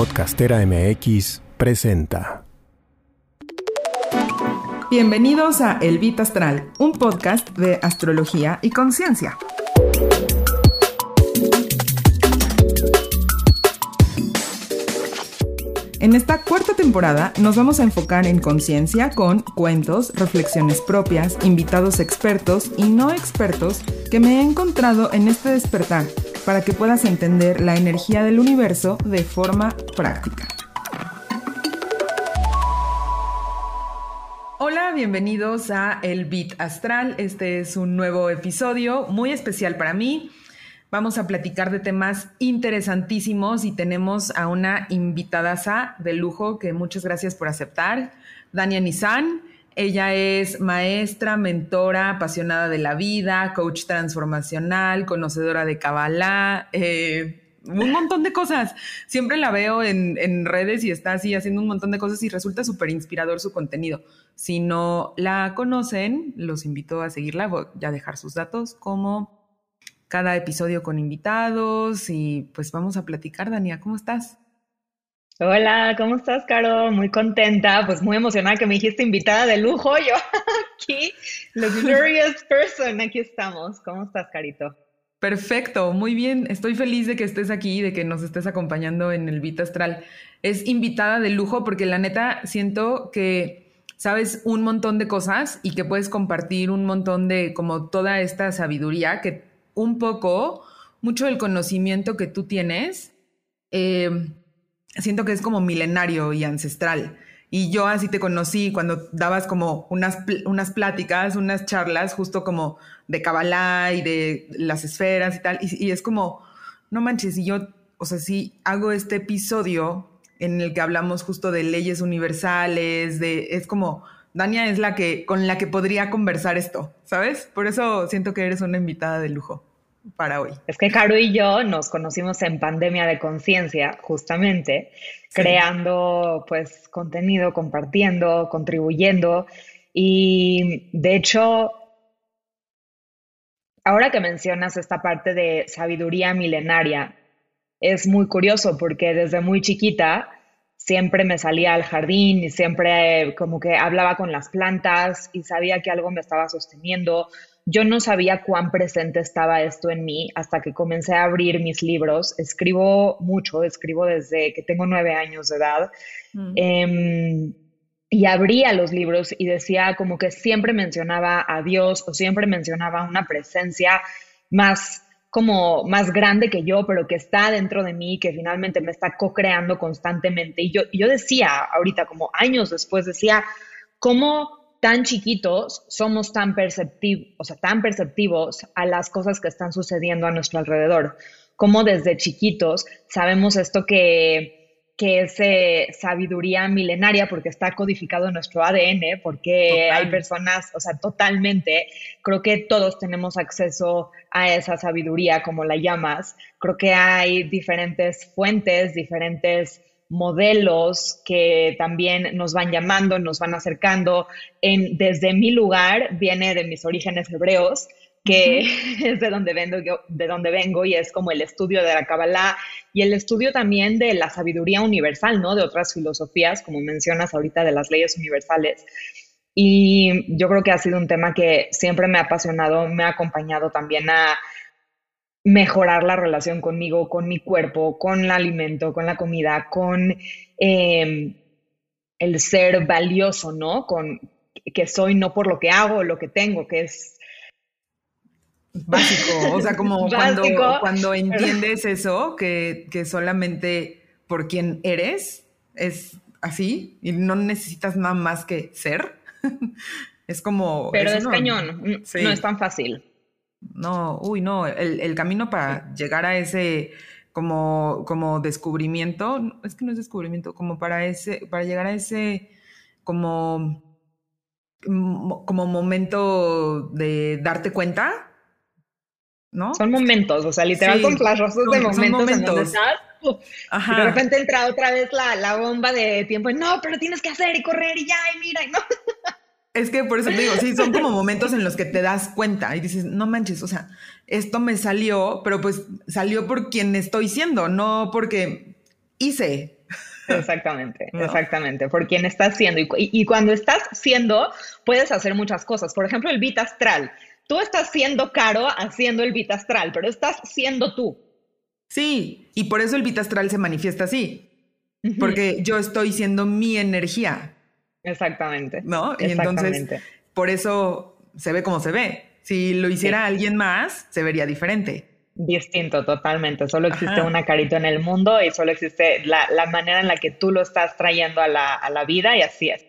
Podcastera MX presenta. Bienvenidos a El Bit Astral, un podcast de astrología y conciencia. En esta cuarta temporada nos vamos a enfocar en conciencia con cuentos, reflexiones propias, invitados expertos y no expertos que me he encontrado en este despertar para que puedas entender la energía del universo de forma práctica. Hola, bienvenidos a El Beat Astral. Este es un nuevo episodio muy especial para mí. Vamos a platicar de temas interesantísimos y tenemos a una invitadaza de lujo que muchas gracias por aceptar, Dania Nizan. Ella es maestra, mentora, apasionada de la vida, coach transformacional, conocedora de Kabbalah, eh, un montón de cosas. Siempre la veo en, en, redes y está así haciendo un montón de cosas y resulta súper inspirador su contenido. Si no la conocen, los invito a seguirla, voy a dejar sus datos como cada episodio con invitados y pues vamos a platicar. Dania, ¿cómo estás? Hola, ¿cómo estás, Caro? Muy contenta, pues muy emocionada que me dijiste invitada de lujo. Yo aquí, luxurious person, aquí estamos. ¿Cómo estás, Carito? Perfecto, muy bien. Estoy feliz de que estés aquí, de que nos estés acompañando en el Vita Astral. Es invitada de lujo porque la neta siento que sabes un montón de cosas y que puedes compartir un montón de como toda esta sabiduría que un poco, mucho del conocimiento que tú tienes, eh, siento que es como milenario y ancestral. Y yo así te conocí cuando dabas como unas, unas pláticas, unas charlas, justo como de Kabbalah y de las esferas y tal. Y, y, es como, no manches, y yo, o sea, sí hago este episodio en el que hablamos justo de leyes universales, de, es como, Dania es la que, con la que podría conversar esto, ¿sabes? Por eso siento que eres una invitada de lujo para hoy. Es que Caro y yo nos conocimos en pandemia de conciencia, justamente, creando pues contenido, compartiendo, contribuyendo. Y de hecho, ahora que mencionas esta parte de sabiduría milenaria, es muy curioso porque desde muy chiquita siempre me salía al jardín y siempre como que hablaba con las plantas y sabía que algo me estaba sosteniendo yo no sabía cuán presente estaba esto en mí hasta que comencé a abrir mis libros. Escribo mucho, escribo desde que tengo nueve años de edad. Mm. Em, y abría los libros y decía como que siempre mencionaba a Dios o siempre mencionaba una presencia más como más grande que yo, pero que está dentro de mí, que finalmente me está co-creando constantemente. Y yo, yo decía, ahorita como años después, decía, ¿cómo tan chiquitos somos tan perceptivos, o sea, tan perceptivos a las cosas que están sucediendo a nuestro alrededor. Como desde chiquitos sabemos esto que, que es eh, sabiduría milenaria porque está codificado en nuestro ADN, porque hay personas, o sea, totalmente, creo que todos tenemos acceso a esa sabiduría, como la llamas. Creo que hay diferentes fuentes, diferentes modelos que también nos van llamando, nos van acercando. En, desde mi lugar viene de mis orígenes hebreos, que es de donde, vengo, de donde vengo y es como el estudio de la Kabbalah y el estudio también de la sabiduría universal, ¿no? De otras filosofías, como mencionas ahorita, de las leyes universales. Y yo creo que ha sido un tema que siempre me ha apasionado, me ha acompañado también a mejorar la relación conmigo, con mi cuerpo, con el alimento, con la comida, con em, el ser valioso, ¿no? Con que soy no por lo que hago, lo que tengo, que es básico. O sea, como cuando, cuando entiendes eso, que, que solamente por quien eres es así y no necesitas nada más que ser. es como... Pero es, cañón, no es tan fácil. No, uy, no, el, camino para llegar a ese como, como descubrimiento, es que no es descubrimiento, como para ese, para llegar a ese como, como momento de darte cuenta, ¿no? Son momentos, o sea, literal son flashazos de momentos, son momentos. En de repente entra otra vez la, la bomba de tiempo, no, pero tienes que hacer y correr y ya, y mira, y no. Es que por eso te digo, sí, son como momentos en los que te das cuenta y dices, no manches, o sea, esto me salió, pero pues salió por quien estoy siendo, no porque hice, Exactamente, exactamente. Por quien estás siendo. Y, cuando estás siendo, puedes hacer muchas cosas. Por ejemplo, el beat astral. Tú estás siendo caro haciendo el beat astral, pero estás siendo tú. Sí, y por eso el beat astral se manifiesta así. Porque yo estoy siendo mi energía. Exactamente. ¿No? Y entonces, por eso se ve como se ve. Si lo hiciera alguien más, se vería diferente. Distinto, totalmente. Solo existe una carita en el mundo y solo existe la, manera en la que tú lo estás trayendo a la, a la vida y así es.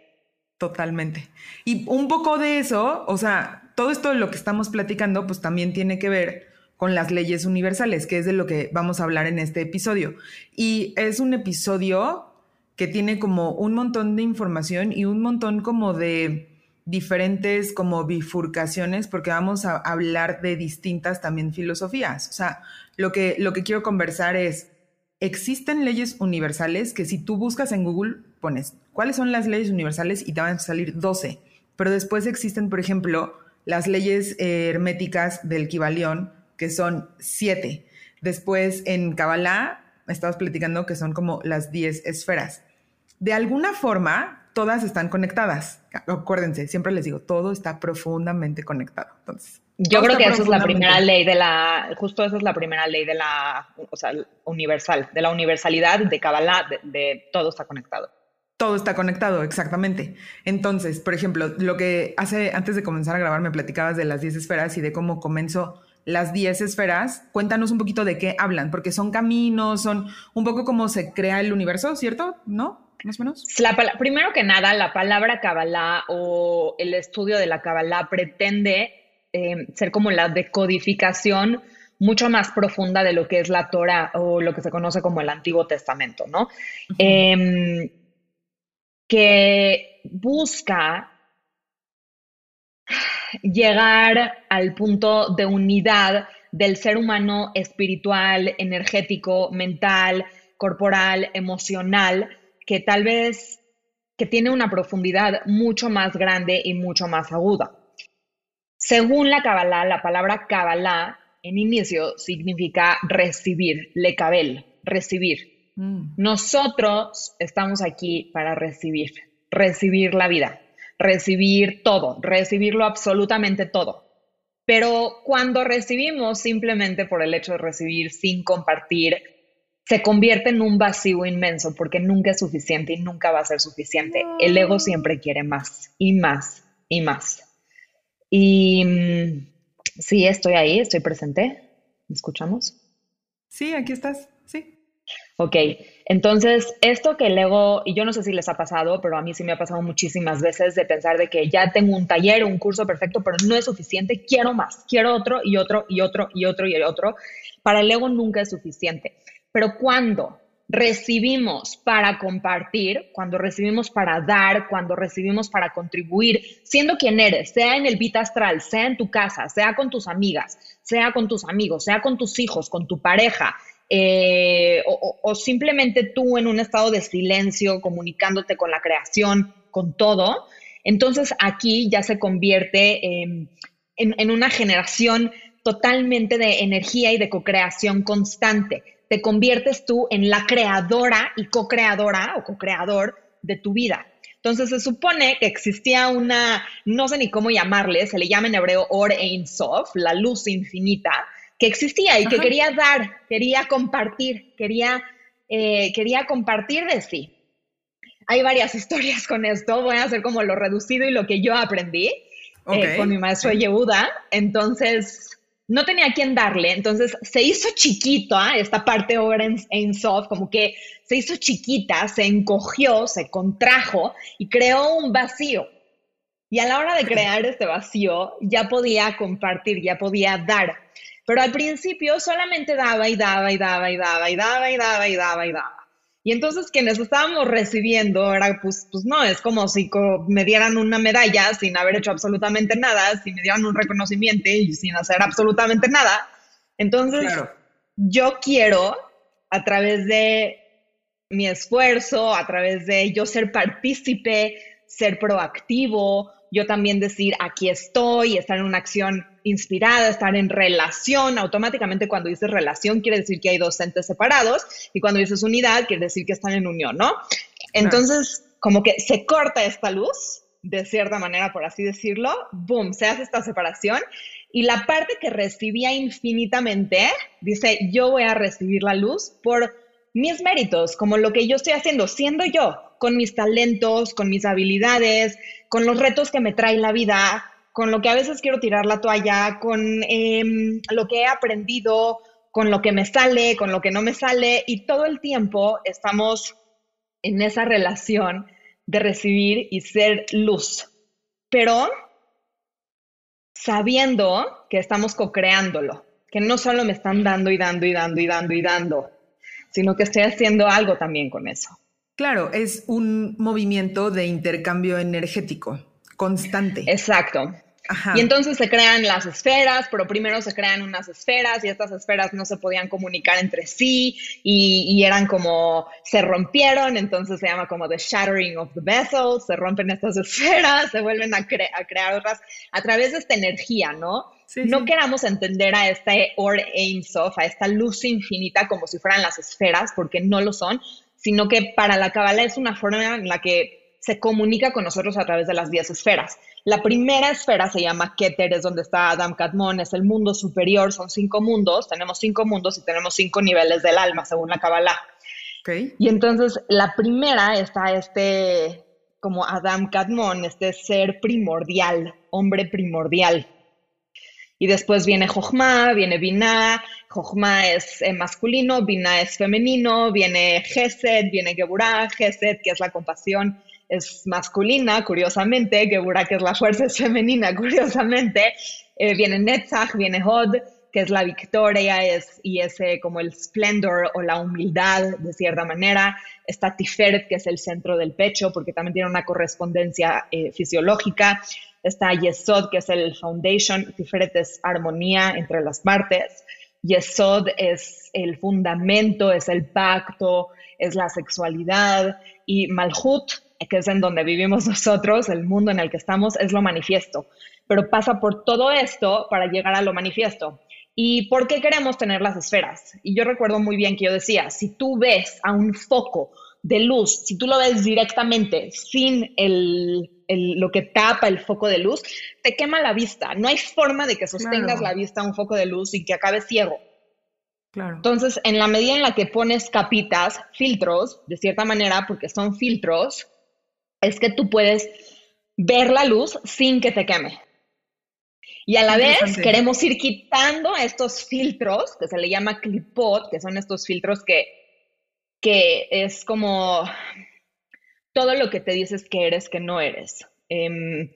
Totalmente. Y un poco de eso, o sea, todo esto de lo que estamos platicando, pues también tiene que ver con las leyes universales, que es de lo que vamos a hablar en este episodio. Y es un episodio que tiene como un montón de información y un montón como de diferentes como bifurcaciones porque vamos a hablar de distintas también filosofías. O sea, lo que, lo que quiero conversar es, existen leyes universales que si tú buscas en Google, pones cuáles son las leyes universales y te van a salir 12, pero después existen, por ejemplo, las leyes herméticas del Kibalión, que son 7. Después en Kabbalah, estabas platicando que son como las 10 esferas. De alguna forma, todas están conectadas. Acuérdense, siempre les digo, todo está profundamente conectado. Entonces, yo creo que esa es la primera ley de la, justo esa es la primera ley de la, o sea, universal, de la universalidad de Kabbalah, de, todo está conectado. Todo está conectado, exactamente. Entonces, por ejemplo, lo que hace, antes de comenzar a grabar, me platicabas de las 10 esferas y de cómo comenzó las 10 esferas. Cuéntanos un poquito de qué hablan, porque son caminos, son un poco como se crea el universo, ¿cierto? ¿No? Más o menos? primero que nada, la palabra Kabbalah o el estudio de la Kabbalah pretende eh, ser como la decodificación mucho más profunda de lo que es la Torah o lo que se conoce como el Antiguo Testamento, ¿no? Em, que busca llegar al punto de unidad del ser humano espiritual, energético, mental, corporal, emocional, que tal vez que tiene una profundidad mucho más grande y mucho más aguda. Según la Kabbalah, la palabra Kabbalah en inicio significa recibir, lekabel, recibir. Mm. Nosotros estamos aquí para recibir, recibir la vida, recibir todo, recibirlo absolutamente todo. Pero cuando recibimos simplemente por el hecho de recibir sin compartir, se convierte en un vacío inmenso porque nunca es suficiente y nunca va a ser suficiente. El ego siempre quiere más y más y más. Y mm, sí, estoy ahí, estoy presente. ¿Me escuchamos? Sí, aquí estás, sí. Ok, entonces esto que el ego, y yo no sé si les ha pasado, pero a mí sí me ha pasado muchísimas veces de pensar de que ya tengo un taller, un curso perfecto, pero no es suficiente, quiero más, quiero otro y otro y otro y otro y otro. Para el ego nunca es suficiente. Pero cuando recibimos para compartir, cuando recibimos para dar, cuando recibimos para contribuir, siendo quien eres, sea en el Vita astral, sea en tu casa, sea con tus amigas, sea con tus amigos, sea con tus hijos, con tu pareja, eh, o, simplemente tú en un estado de silencio, comunicándote con la creación, con todo, entonces aquí ya se convierte en una generación totalmente de energía y de co-creación constante te conviertes tú en la creadora y co-creadora o co-creador de tu vida. Entonces se supone que existía una, no sé ni cómo llamarle, se le llama en hebreo Or Ein Sof, la luz infinita, que existía y que quería dar, quería compartir, quería, eh, quería compartir de sí. Hay varias historias con esto, voy a hacer como lo reducido y lo que yo aprendí eh, con mi maestro Yehuda. Entonces, no tenía a quién darle, entonces se hizo chiquita esta parte Oren en soft, como que se hizo chiquita, se encogió, se contrajo y creó un vacío. Y a la hora de crear este vacío, ya podía compartir, ya podía dar. Pero al principio solamente daba y daba y daba y daba y daba y daba y daba y daba. Y entonces quienes estábamos recibiendo era, pues, pues no, es como si me dieran una medalla sin haber hecho absolutamente nada, si me dieran un reconocimiento y sin hacer absolutamente nada. Entonces, yo quiero, a través de mi esfuerzo, a través de yo ser partícipe, ser proactivo, yo también decir aquí estoy, estar en una acción inspirada, estar en relación. Automáticamente cuando dices relación quiere decir que hay dos entes separados y cuando dices unidad quiere decir que están en unión, ¿no? Entonces, como que se corta esta luz, de cierta manera, por así decirlo, boom, se hace esta separación y la parte que recibía infinitamente dice, yo voy a recibir la luz por mis méritos, como lo que yo estoy haciendo, siendo yo, con mis talentos, con mis habilidades, con los retos que me trae la vida, con lo que a veces quiero tirar la toalla, con em, lo que he aprendido, con lo que me sale, con lo que no me sale, y todo el tiempo estamos en esa relación de recibir y ser luz, pero sabiendo que estamos co-creándolo, que no solo me están dando y dando y dando y dando y dando, sino que estoy haciendo algo también con eso. Claro, es un movimiento de intercambio energético constante. Exacto. Y entonces se crean las esferas, pero primero se crean unas esferas y estas esferas no se podían comunicar entre sí y, eran como, se rompieron, entonces se llama como the shattering of the vessels, se rompen estas esferas, se vuelven a, crear otras a través de esta energía, ¿no? no queramos entender a este Or Sof, a esta luz infinita como si fueran las esferas, porque no lo son, sino que para la Kabbalah es una forma en la que se comunica con nosotros a través de las diez esferas. La primera esfera se llama Keter, es donde está Adam Kadmon, es el mundo superior, son cinco mundos, tenemos cinco mundos y tenemos cinco niveles del alma, según la Kabbalah. Okay. Y entonces la primera está este, como Adam Kadmon, este ser primordial, hombre primordial. Y después viene Jochma, viene Binah, Jochma es eh, masculino, Binah es femenino, viene Gesed, viene Geburah, Gesed, que es la compasión, es masculina, curiosamente, Geburah, que es la fuerza, es femenina, curiosamente, eh, viene Netzach, viene Hod, que es la victoria es, y ese como el splendor o la humildad, de cierta manera. Está Tiferet, que es el centro del pecho, porque también tiene una correspondencia eh, fisiológica. Está Yesod, que es el foundation, Tiferet es armonía entre las partes. Yesod es el fundamento, es el pacto, es la sexualidad. Y Malhut, que es en donde vivimos nosotros, el mundo en el que estamos, es lo manifiesto. Pero pasa por todo esto para llegar a lo manifiesto. ¿Y por qué queremos tener las esferas? Y yo recuerdo muy bien que yo decía, si tú ves a un foco de luz, si tú lo ves directamente, sin el, lo que tapa el foco de luz, te quema la vista. No hay forma de que sostengas la vista a un foco de luz y que acabe ciego. Claro. Entonces, en la medida en la que pones capitas, filtros, de cierta manera, porque son filtros, es que tú puedes ver la luz sin que te queme. Y a la vez queremos ir quitando estos filtros, que se le llama clipot, que son estos filtros que, que es como todo lo que te dices que eres, que no eres. Em,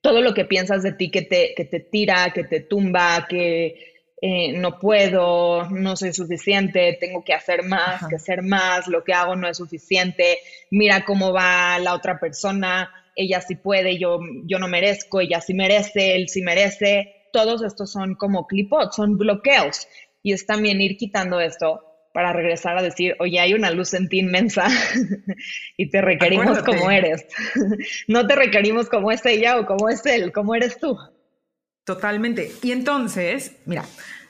todo lo que piensas de ti que te, que te tira, que te tumba, que eh, no puedo, no soy suficiente, tengo que hacer más, que hacer más, lo que hago no es suficiente, mira cómo va la otra persona, ella sí puede, yo, yo no merezco, ella sí merece, él sí merece. Todos estos son como clipots, son bloqueos. Y es también ir quitando esto para regresar a decir, oye, hay una luz en ti inmensa y te requerimos como eres. no te requerimos como es ella o como es él, como eres tú. Totalmente. Y entonces, mira,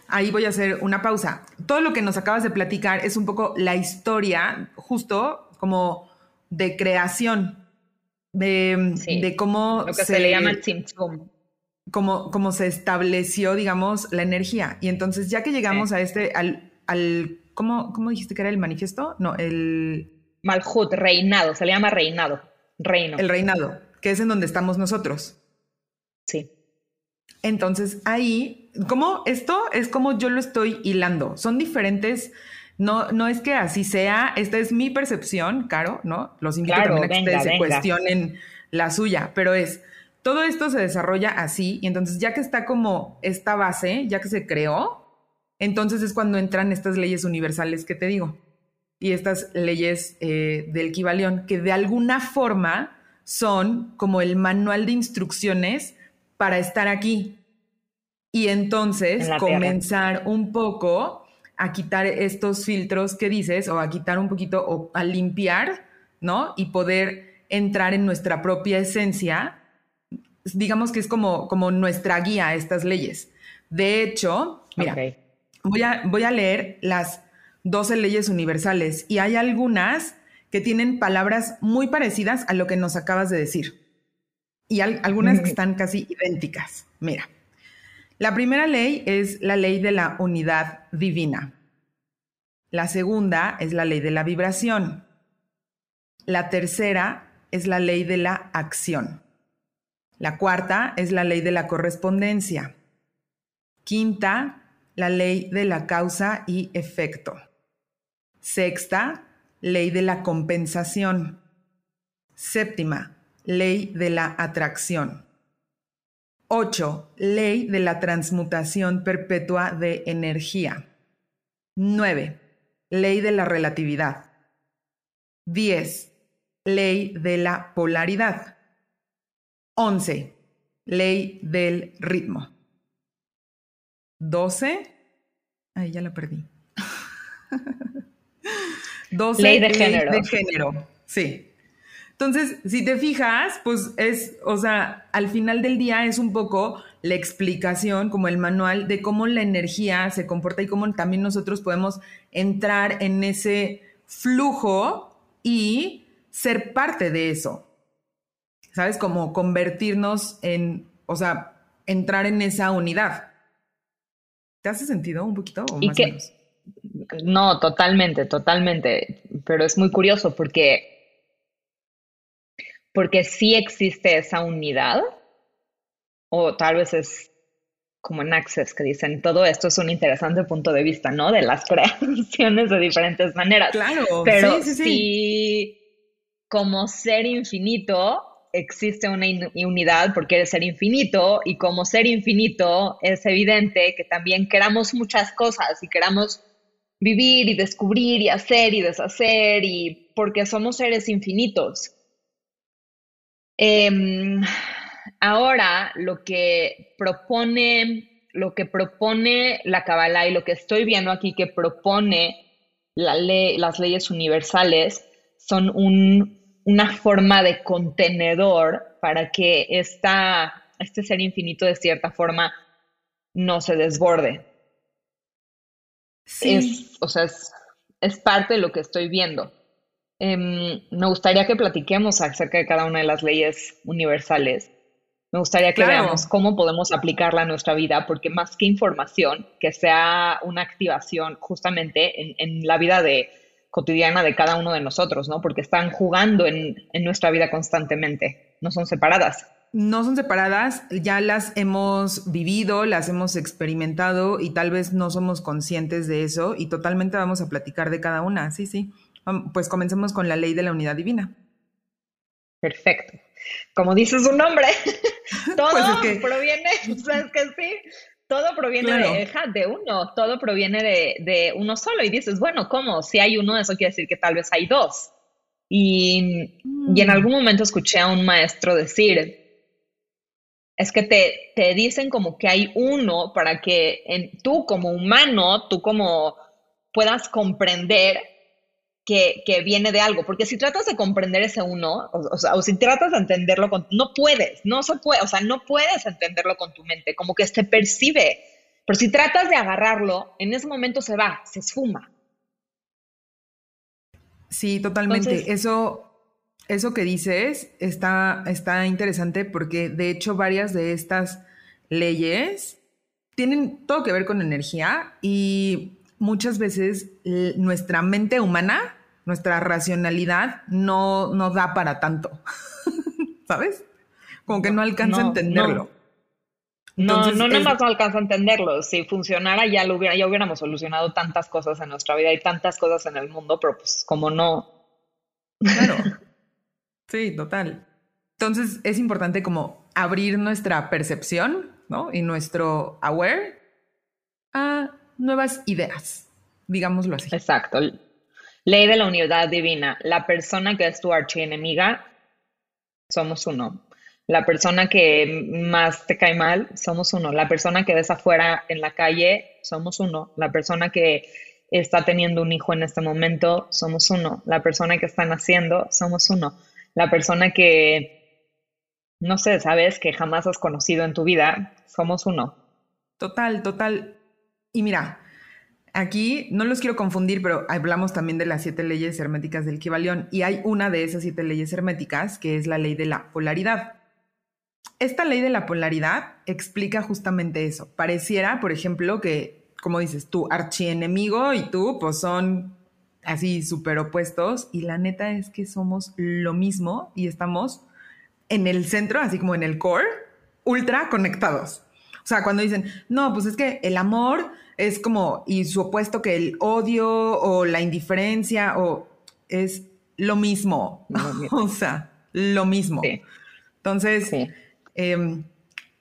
ahí voy a hacer una pausa. Todo lo que nos acabas de platicar es un poco la historia, justo como de creación, de, cómo lo que se, le llama Cómo, cómo, se estableció, digamos, la energía. Y entonces, ya que llegamos a este, al, al ¿cómo, ¿cómo, dijiste que era el manifiesto? No, el... Malhut, reinado, se le llama reinado, reino. El reinado, que es en donde estamos nosotros. Sí. Entonces, ahí, como esto es como yo lo estoy hilando. Son diferentes no, no es que así sea, esta es mi percepción, Caro, ¿no? Los invito también a que ustedes se cuestionen la suya, pero es, todo esto se desarrolla así y entonces ya que está como esta base, ya que se creó, entonces es cuando entran estas leyes universales que te digo y estas leyes eh, del Kibalión, que de alguna forma son como el manual de instrucciones para estar aquí. Y entonces comenzar un poco a quitar estos filtros que dices o a quitar un poquito o a limpiar, ¿no? Y poder entrar en nuestra propia esencia digamos que es como, como nuestra guía a estas leyes. De hecho, mira, voy, a, voy a leer las 12 leyes universales y hay algunas que tienen palabras muy parecidas a lo que nos acabas de decir. Y algunas que están casi idénticas. Mira, la primera ley es la ley de la unidad divina. La segunda es la ley de la vibración. La tercera es la ley de la acción. La cuarta es la ley de la correspondencia. Quinta, la ley de la causa y efecto. Sexta, ley de la compensación. Séptima, ley de la atracción. Ocho, ley de la transmutación perpetua de energía. Nueve, ley de la relatividad. Diez, ley de la polaridad. 11. Ley del ritmo. 12. Ay, ya la perdí. 12. Ley de género. de género. Sí. Entonces, si te fijas, pues es, o sea, al final del día es un poco la explicación, como el manual de cómo la energía se comporta y cómo también nosotros podemos entrar en ese flujo y ser parte de eso. ¿Sabes? Como convertirnos en, o sea, entrar en esa unidad. ¿Te hace sentido un poquito o más o menos? No, totalmente, totalmente. Pero es muy curioso porque, porque sí existe esa unidad, o tal vez es como en Access que dicen, todo esto es un interesante punto de vista, ¿no? De las creaciones de diferentes maneras. Claro, pero sí, sí, sí como ser infinito existe una unidad porque eres ser infinito y como ser infinito es evidente que también queramos muchas cosas y queramos vivir y descubrir y hacer y deshacer y porque somos seres infinitos. Em, ahora lo que propone, lo que propone la Kabbalah y lo que estoy viendo aquí que propone la ley, las leyes universales son un una forma de contenedor para que esta, este ser infinito de cierta forma no se desborde. Sí. Es, o sea, es, parte de lo que estoy viendo. Em, me gustaría que platiquemos acerca de cada una de las leyes universales. Me gustaría que veamos cómo podemos aplicarla a nuestra vida, porque más que información, que sea una activación justamente en, en la vida de, cotidiana de cada uno de nosotros, ¿no? Porque están jugando en, nuestra vida constantemente, no son separadas. No son separadas, ya las hemos vivido, las hemos experimentado y tal vez no somos conscientes de eso y totalmente vamos a platicar de cada una, sí, sí. Pues comencemos con la ley de la unidad divina. Perfecto. Como dice su nombre, todo pues proviene, ¿sabes que sí? todo proviene de, de, uno, todo proviene de, uno solo. Y dices, bueno, ¿cómo? Si hay uno, eso quiere decir que tal vez hay dos. Y, en mm. algún momento escuché a un maestro decir, es que te, te dicen como que hay uno para que en, tú como humano, tú como puedas comprender que, viene de algo, porque si tratas de comprender ese uno, o, sea, o si tratas de entenderlo con, no puedes, no se puede, o sea, no puedes entenderlo con tu mente, como que se percibe, pero si tratas de agarrarlo, en ese momento se va, se esfuma. Sí, totalmente. eso, eso que dices está, está interesante porque de hecho varias de estas leyes tienen todo que ver con energía y muchas veces nuestra mente humana nuestra racionalidad no, no da para tanto, ¿sabes? Como que no alcanza a entenderlo. No, no, nada más no alcanza a entenderlo. Si funcionara ya lo hubiera, ya hubiéramos solucionado tantas cosas en nuestra vida y tantas cosas en el mundo, pero pues como no. Claro. Sí, total. Entonces es importante como abrir nuestra percepción, ¿no? Y nuestro aware a nuevas ideas, digámoslo así. Exacto. Ley de la unidad divina. La persona que es tu archienemiga, somos uno. La persona que más te cae mal, somos uno. La persona que ves afuera en la calle, somos uno. La persona que está teniendo un hijo en este momento, somos uno. La persona que está naciendo, somos uno. La persona que no sé, sabes que jamás has conocido en tu vida, somos uno. Total, total. Y mira, aquí no los quiero confundir, pero hablamos también de las siete leyes herméticas del Kibalión y hay una de esas siete leyes herméticas que es la ley de la polaridad. Esta ley de la polaridad explica justamente eso. Pareciera, por ejemplo, que, como dices, tu archienemigo y tú, pues son así súper opuestos y la neta es que somos lo mismo y estamos en el centro, así como en el core, ultra conectados. O sea, cuando dicen, no, pues es que el amor es como, y su opuesto que el odio o la indiferencia, o es lo mismo. o sea, lo mismo. Entonces, em,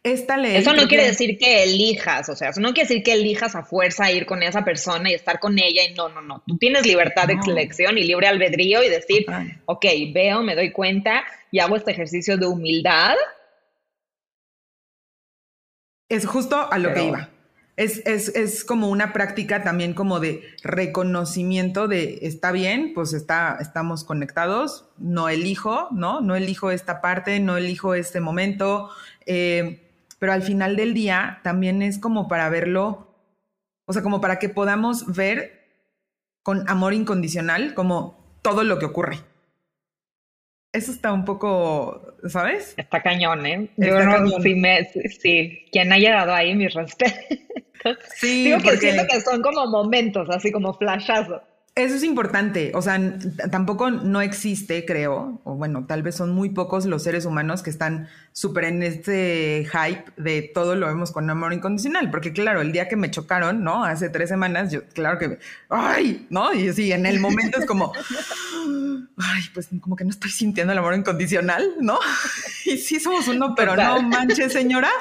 esta ley. Eso no quiere decir que elijas, o sea, eso no quiere decir que elijas a fuerza ir con esa persona y estar con ella y no, no, no. Tú tienes libertad de elección y libre albedrío y decir, ok, veo, me doy cuenta y hago este ejercicio de humildad. Es justo a lo que iba. Es, es, es, como una práctica también como de reconocimiento de está bien, pues está, estamos conectados, no elijo, ¿no? No elijo esta parte, no elijo este momento, eh, pero al final del día también es como para verlo, o sea, como para que podamos ver con amor incondicional como todo lo que ocurre eso está un poco, ¿sabes? Está cañón, ¿eh? Yo no, Sí, me, sí, quien ha llegado ahí, mi respeto. Sí, Digo que siento que son como momentos, así como flashazos. Eso es importante, o sea, tampoco no existe, creo, o bueno, tal vez son muy pocos los seres humanos que están súper en este hype de todo lo vemos con amor incondicional, porque claro, el día que me chocaron, ¿no? Hace tres semanas, yo, claro que, ¡ay! ¿No? Y sí, en el momento es como, ay, pues como que no estoy sintiendo el amor incondicional, ¿no? Y sí somos uno, pero no manches, señora,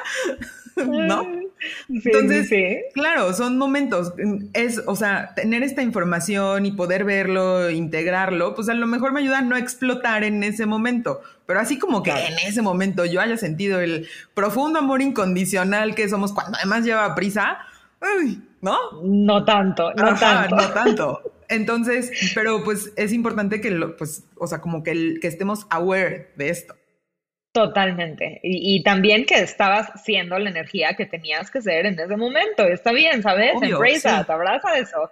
¿no? Entonces, claro, son momentos. Es, o sea, tener esta información y poder verlo, integrarlo, pues a lo mejor me ayuda a no explotar en ese momento. Pero así como que en ese momento yo haya sentido el profundo amor incondicional que somos cuando además lleva prisa, ¿no? No tanto, no tanto. No tanto. Entonces, pero pues es importante que lo, pues, o sea, como que, que estemos aware de esto. Totalmente. Y, también que estabas siendo la energía que tenías que ser en ese momento. Está bien, ¿sabes? Embrace abraza eso.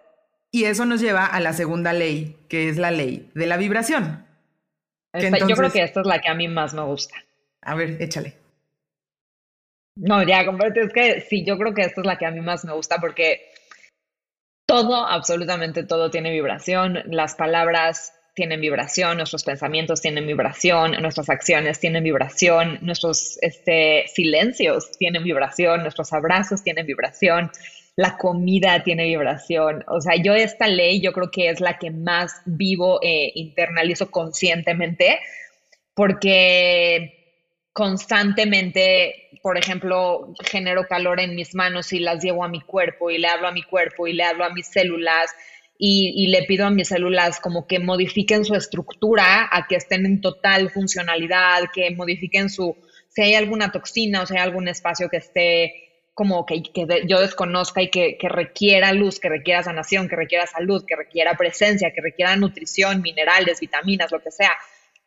Y eso nos lleva a la segunda ley, que es la ley de la vibración. Yo creo que esta es la que a mí más me gusta. A ver, échale. No, ya, es que sí, yo creo que esta es la que a mí más me gusta porque todo, absolutamente todo tiene vibración. Las palabras tienen vibración, nuestros pensamientos tienen vibración, nuestras acciones tienen vibración, nuestros este, silencios tienen vibración, nuestros abrazos tienen vibración, la comida tiene vibración. O sea, yo esta ley yo creo que es la que más vivo e internalizo conscientemente porque constantemente, por ejemplo, genero calor en mis manos y las llevo a mi cuerpo y le hablo a mi cuerpo y le hablo a mis células y, le pido a mis células como que modifiquen su estructura a que estén en total funcionalidad, que modifiquen su, si hay alguna toxina o si hay algún espacio que esté como que, que yo desconozca y que, requiera luz, que requiera sanación, que requiera salud, que requiera presencia, que requiera nutrición, minerales, vitaminas, lo que sea,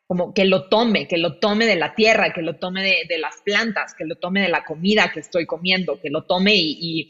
como que lo tome, que lo tome de la tierra, que lo tome de, las plantas, que lo tome de la comida que estoy comiendo, que lo tome y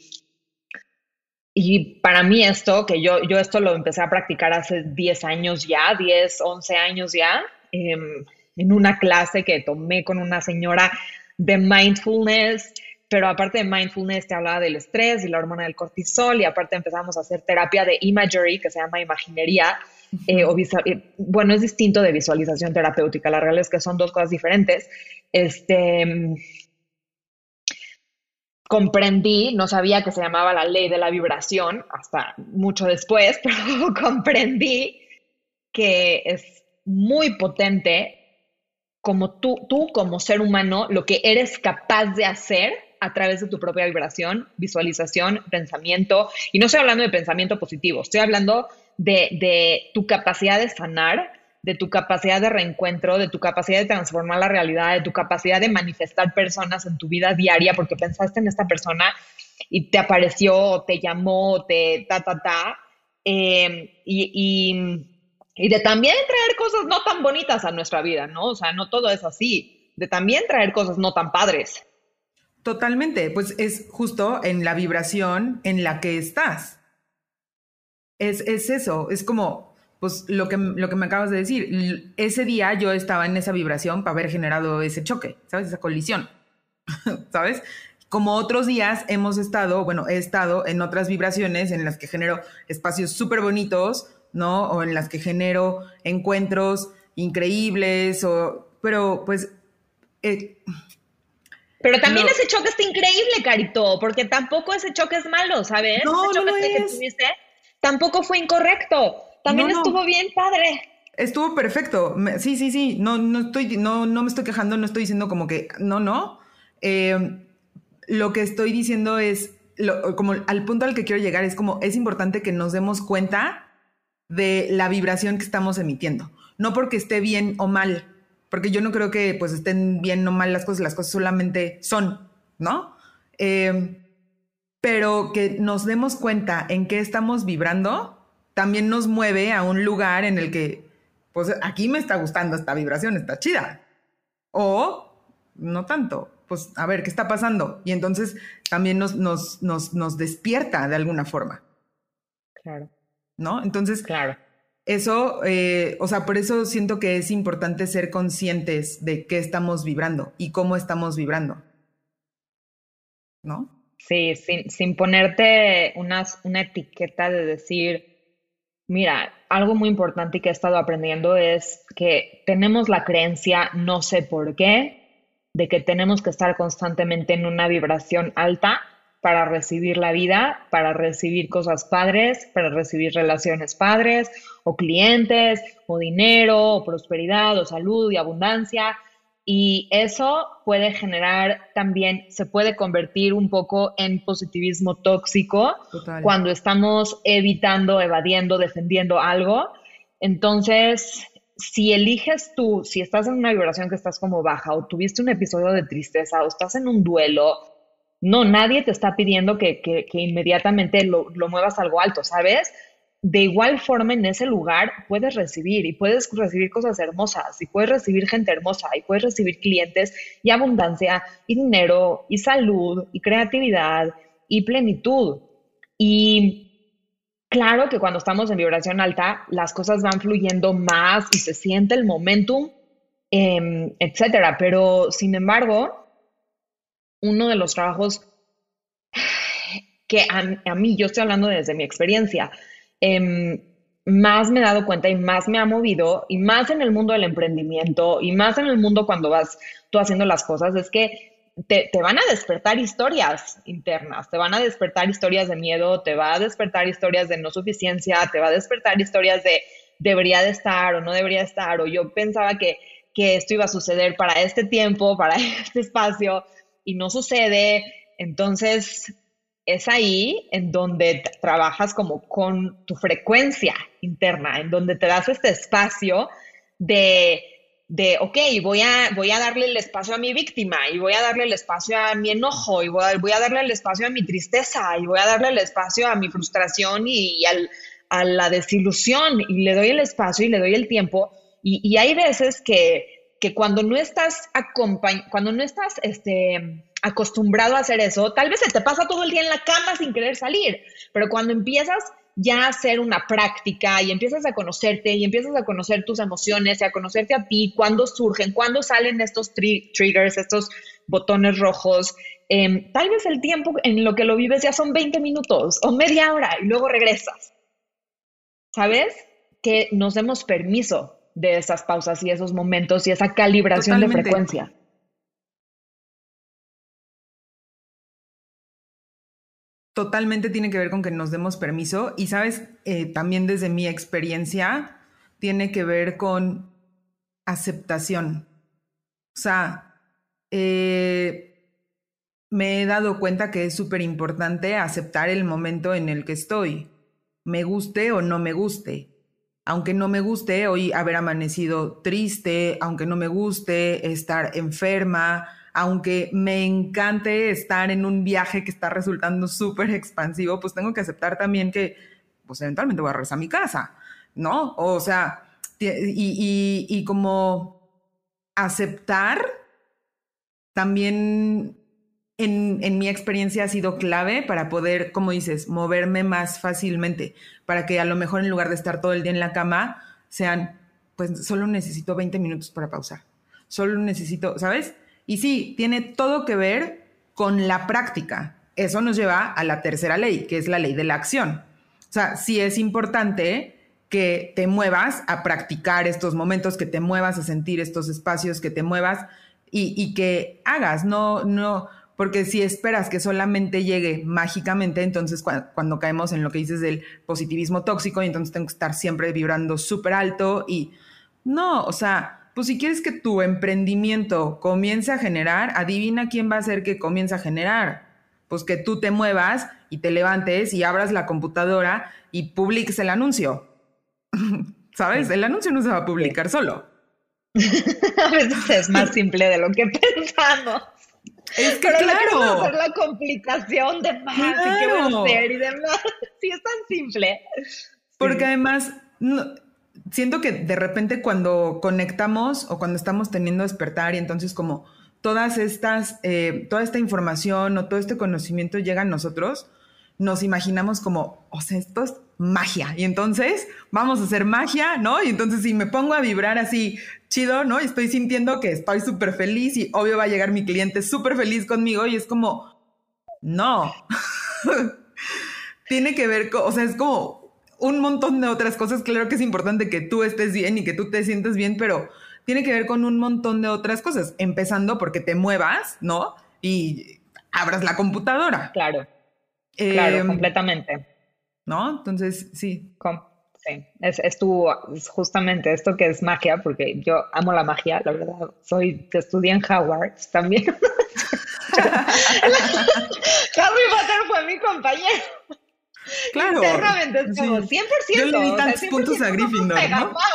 para mí esto, que yo, yo esto lo empecé a practicar hace 10 años ya, 10, 11 años ya, em, en una clase que tomé con una señora de mindfulness, pero aparte de mindfulness te hablaba del estrés y la hormona del cortisol y aparte empezamos a hacer terapia de imagery, que se llama imaginería, eh, o eh, bueno, es distinto de visualización terapéutica, la realidad es que son dos cosas diferentes. Este, comprendí, no sabía que se llamaba la ley de la vibración hasta mucho después, pero comprendí que es muy potente como tú, tú como ser humano, lo que eres capaz de hacer a través de tu propia vibración, visualización, pensamiento. Y no estoy hablando de pensamiento positivo, estoy hablando de, de tu capacidad de sanar, de tu capacidad de reencuentro, de tu capacidad de transformar la realidad, de tu capacidad de manifestar personas en tu vida diaria, porque pensaste en esta persona y te apareció, te llamó, te ta, ta, ta. Em, y, y, de también traer cosas no tan bonitas a nuestra vida, ¿no? O sea, no todo es así. de también traer cosas no tan padres. Totalmente, pues es justo en la vibración en la que estás. Es, es eso, es como, pues lo que, lo que me acabas de decir, ese día yo estaba en esa vibración para haber generado ese choque, ¿sabes? Esa colisión, ¿sabes? Como otros días hemos estado, bueno, he estado en otras vibraciones en las que genero espacios súper bonitos, ¿no? O en las que genero encuentros increíbles, o, pero pues... Eh, pero también ese choque está increíble, Carito, porque tampoco ese choque es malo, ¿sabes? No, ese choque no que tuviste tampoco fue incorrecto. También estuvo bien padre. Estuvo perfecto. Sí, sí, sí. No, no estoy, no, no me estoy quejando, no estoy diciendo como que no, no. Eh, lo que estoy diciendo es, como al punto al que quiero llegar, es como es importante que nos demos cuenta de la vibración que estamos emitiendo. No porque esté bien o mal, porque yo no creo que pues estén bien o mal las cosas, las cosas solamente son, ¿no? Em, pero que nos demos cuenta en qué estamos vibrando, también nos mueve a un lugar en el que, pues aquí me está gustando esta vibración, está chida. O no tanto, pues a ver, ¿qué está pasando? Y entonces también nos, nos, nos, nos despierta de alguna forma. Claro. ¿No? Entonces, claro eso, eh, o sea, por eso siento que es importante ser conscientes de qué estamos vibrando y cómo estamos vibrando. ¿No? Sí, sin, sin ponerte una etiqueta de decir, mira, algo muy importante que he estado aprendiendo es que tenemos la creencia, no sé por qué, de que tenemos que estar constantemente en una vibración alta para recibir la vida, para recibir cosas padres, para recibir relaciones padres, o clientes, o dinero, o prosperidad, o salud y abundancia. Y eso puede generar también, se puede convertir un poco en positivismo tóxico cuando estamos evitando, evadiendo, defendiendo algo. Entonces, si eliges tú, si estás en una vibración que estás como baja, o tuviste un episodio de tristeza, o estás en un duelo, no, nadie te está pidiendo que, inmediatamente lo, lo, muevas a algo alto, ¿sabes? De igual forma, en ese lugar puedes recibir y puedes recibir cosas hermosas y puedes recibir gente hermosa y puedes recibir clientes y abundancia y dinero y salud y creatividad y plenitud. Y claro que cuando estamos en vibración alta, las cosas van fluyendo más y se siente el momentum, eh, etcétera. Pero sin embargo, uno de los trabajos que a, mí, yo estoy hablando desde mi experiencia, em, más me he dado cuenta y más me ha movido, y más en el mundo del emprendimiento, y más en el mundo cuando vas tú haciendo las cosas, es que te, te, van a despertar historias internas, te van a despertar historias de miedo, te va a despertar historias de no suficiencia, te va a despertar historias de debería de estar o no debería de estar, o yo pensaba que, que esto iba a suceder para este tiempo, para este espacio, y no sucede. Entonces, es ahí en donde trabajas como con tu frecuencia interna, en donde te das este espacio de, de ok, voy a, voy a darle el espacio a mi víctima y voy a darle el espacio a mi enojo y voy a, voy a darle el espacio a mi tristeza y voy a darle el espacio a mi frustración y, a la desilusión y le doy el espacio y le doy el tiempo. Y, y hay veces que que cuando no estás cuando no estás este, acostumbrado a hacer eso, tal vez se te pasa todo el día en la cama sin querer salir, pero cuando empiezas ya a hacer una práctica y empiezas a conocerte y empiezas a conocer tus emociones y a conocerte a ti, cuándo surgen, cuándo salen estos triggers, estos botones rojos, em, tal vez el tiempo en lo que lo vives ya son 20 minutos o media hora y luego regresas. ¿Sabes? Que nos demos permiso de esas pausas y esos momentos y esa calibración de frecuencia. Totalmente tiene que ver con que nos demos permiso. Y, sabes, eh, también desde mi experiencia, tiene que ver con aceptación. O sea, eh, me he dado cuenta que es súper importante aceptar el momento en el que estoy, me guste o no me guste. Aunque no me guste hoy haber amanecido triste, aunque no me guste estar enferma, aunque me encante estar en un viaje que está resultando súper expansivo, pues tengo que aceptar también que, pues eventualmente voy a regresar a mi casa, ¿no? O sea, y, como aceptar también en, en, mi experiencia ha sido clave para poder, como dices, moverme más fácilmente, para que a lo mejor en lugar de estar todo el día en la cama, sean, pues solo necesito 20 minutos para pausar, solo necesito, ¿sabes? Y sí, tiene todo que ver con la práctica. Eso nos lleva a la tercera ley, que es la ley de la acción. O sea, sí es importante que te muevas a practicar estos momentos, que te muevas a sentir estos espacios, que te muevas y, que hagas, no, no, porque si esperas que solamente llegue mágicamente, entonces cuando, caemos en lo que dices del positivismo tóxico, y entonces tengo que estar siempre vibrando súper alto y no, o sea, pues si quieres que tu emprendimiento comience a generar, adivina quién va a ser que comience a generar. Pues que tú te muevas y te levantes y abras la computadora y publiques el anuncio. ¿Sabes? El anuncio no se va a publicar solo. a veces es más simple de lo que pensamos. Es que claro. hacer la complicación de más y qué voy a hacer y demás. Sí, es tan simple. Porque además, siento que de repente cuando conectamos o cuando estamos teniendo despertar y entonces como todas estas, eh, toda esta información o todo este conocimiento llega a nosotros, nos imaginamos como, o sea, esto es magia. Y entonces vamos a hacer magia, ¿no? Y entonces si me pongo a vibrar así chido, ¿no? Y estoy sintiendo que estoy súper feliz y obvio va a llegar mi cliente súper feliz conmigo y es como, no. Tiene que ver con, o sea, es como un montón de otras cosas. Claro que es importante que tú estés bien y que tú te sientas bien, pero tiene que ver con un montón de otras cosas, empezando porque te muevas, ¿no? Y abras la computadora. Claro claro, em, completamente. ¿No? Entonces, sí. sí, es, es, tu, justamente esto que es magia, porque yo amo la magia, la verdad. Soy, estudié en Howard también. Harry Potter fue mi compañero. Claro. Es como 100%. Yo le di tantos puntos a Gryffindor, ¿no?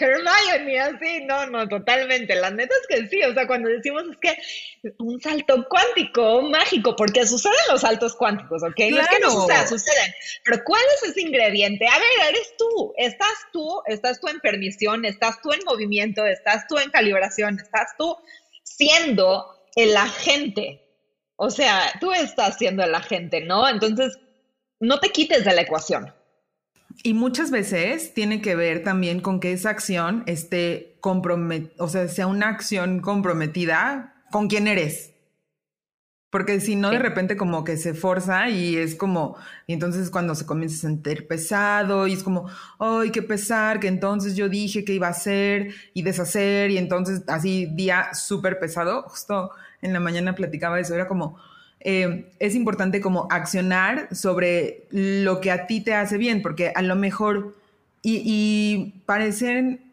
Hermione, así, no, no, totalmente. La neta es que sí, o sea, cuando decimos es que un salto cuántico, mágico, porque suceden los saltos cuánticos, ¿ok? No es que no suceda, suceden. Pero ¿cuál es ese ingrediente? A ver, eres tú, estás tú, estás tú en permisión, estás tú en movimiento, estás tú en calibración, estás tú siendo el agente. O sea, tú estás siendo el agente, ¿no? Entonces, no te quites de la ecuación. Y muchas veces tiene que ver también con que esa acción esté comprometida, o sea, sea una acción comprometida con quién eres. Porque si no, de repente como que se forza y es como, y entonces cuando se comienza a sentir pesado y es como, ay, qué pesar, que entonces yo dije que iba a hacer y deshacer y entonces así día súper pesado. Justo en la mañana platicaba eso, era como, eh, es importante como accionar sobre lo que a ti te hace bien, porque a lo mejor, y, y parecen,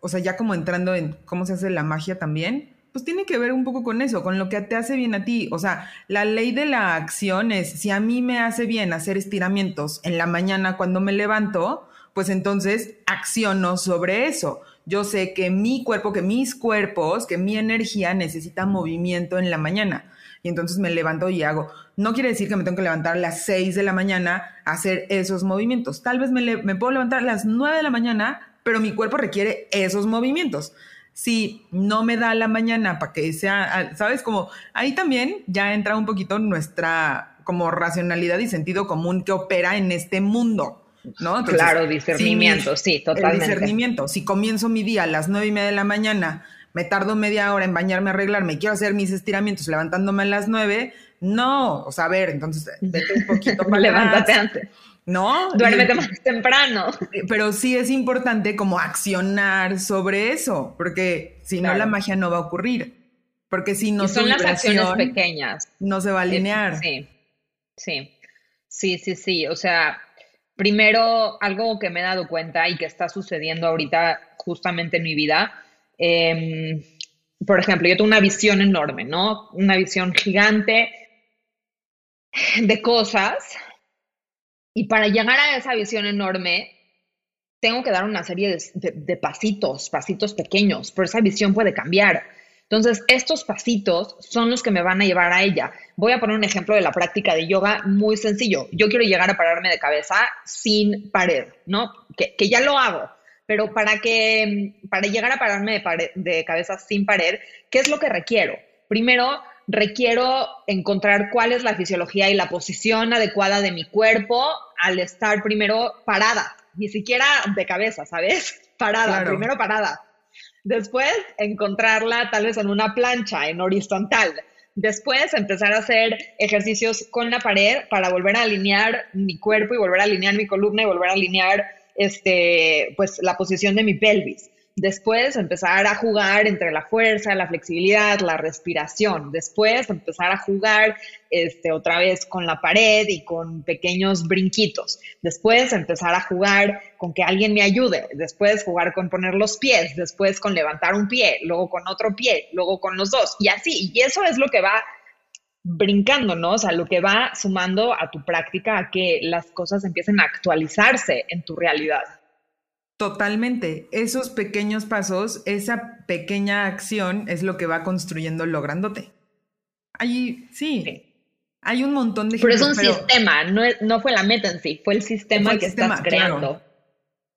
o sea, ya como entrando en cómo se hace la magia también, pues tiene que ver un poco con eso, con lo que te hace bien a ti. O sea, la ley de la acción es, si a mí me hace bien hacer estiramientos en la mañana cuando me levanto, pues entonces acciono sobre eso. Yo sé que mi cuerpo, que mis cuerpos, que mi energía necesita movimiento en la mañana y entonces me levanto y hago. No quiere decir que me tengo que levantar a las 6 de la mañana a hacer esos movimientos. Tal vez me, puedo levantar a las 9 de la mañana, pero mi cuerpo requiere esos movimientos. Si no me da la mañana para que sea, ¿sabes? Como ahí también ya entra un poquito nuestra como racionalidad y sentido común que opera en este mundo. ¿No? claro, discernimiento, sí, totalmente. El discernimiento. Si comienzo mi día a las nueve y media de la mañana me tardo media hora en bañarme, arreglarme, quiero hacer mis estiramientos levantándome a las nueve, no, o sea, a ver, entonces vete un poquito para Levántate antes. ¿No? Duérmete más temprano. Pero sí es importante como accionar sobre eso, porque si no la magia no va a ocurrir. Porque si no son las acciones pequeñas. No se va a alinear. Sí, sí, sí, sí, sí. O sea, primero algo que me he dado cuenta y que está sucediendo ahorita justamente en mi vida Em, por ejemplo, yo tengo una visión enorme, ¿no? Una visión gigante de cosas. Y para llegar a esa visión enorme, tengo que dar una serie de, pasitos, pasitos pequeños, pero esa visión puede cambiar. Entonces, estos pasitos son los que me van a llevar a ella. Voy a poner un ejemplo de la práctica de yoga muy sencillo. Yo quiero llegar a pararme de cabeza sin pared, ¿no? Que, que ya lo hago, pero para que, para llegar a pararme de, de cabeza sin pared, ¿qué es lo que requiero? Primero, requiero encontrar cuál es la fisiología y la posición adecuada de mi cuerpo al estar primero parada, ni siquiera de cabeza, ¿sabes? Parada, primero parada. Después, encontrarla tal vez en una plancha, en horizontal. Después, empezar a hacer ejercicios con la pared para volver a alinear mi cuerpo y volver a alinear mi columna y volver a alinear este, pues, la posición de mi pelvis. Después empezar a jugar entre la fuerza, la flexibilidad, la respiración. Después empezar a jugar este, otra vez con la pared y con pequeños brinquitos. Después empezar a jugar con que alguien me ayude. Después jugar con poner los pies. Después con levantar un pie. Luego con otro pie. Luego con los dos. Y así. Y eso es lo que va brincando, ¿no? O sea, lo que va sumando a tu práctica a que las cosas empiecen a actualizarse en tu realidad. Totalmente. Esos pequeños pasos, esa pequeña acción es lo que va construyendo lo grandote. Ahí, sí. Hay un montón de Pero es un sistema, no, fue la meta en sí, fue el sistema que estás creando.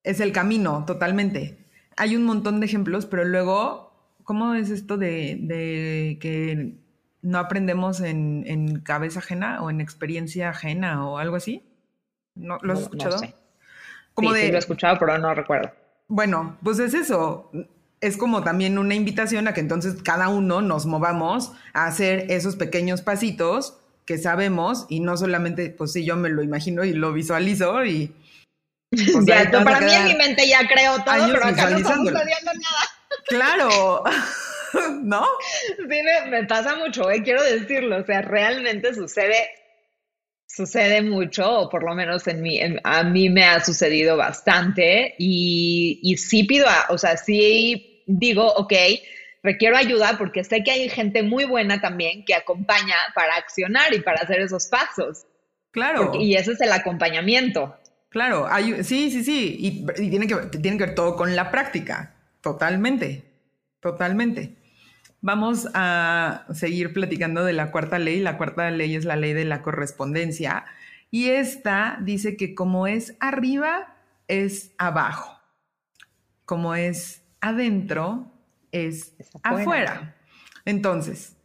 Es el camino, totalmente. Hay un montón de ejemplos, pero luego, ¿cómo es esto de, que no aprendemos en, cabeza ajena o en experiencia ajena o algo así? ¿No, ¿Lo has escuchado? Como sí, lo he escuchado, pero no recuerdo. Bueno, pues es eso. Es como también una invitación a que entonces cada uno nos movamos a hacer esos pequeños pasitos que sabemos y no solamente, pues sí, yo me lo imagino y lo visualizo y... Pues, ya, para mí en mi mente ya creo todo, pero acá no estamos nada. Claro, ¿no? Sí, me, me pasa mucho, eh, quiero decirlo, o sea, realmente sucede sucede mucho, o por lo menos en mí, a mí me ha sucedido bastante y, y sí pido, o sea, sí digo, ok, requiero ayuda porque sé que hay gente muy buena también que acompaña para accionar y para hacer esos pasos. Claro. y ese es el acompañamiento. Claro, hay, sí, sí, sí, y, y tiene, que, tiene que ver todo con la práctica, totalmente, totalmente. Vamos a seguir platicando de la cuarta ley. La cuarta ley es la ley de la correspondencia. Y esta dice que como es arriba, es abajo. Como es adentro, es, afuera. Entonces,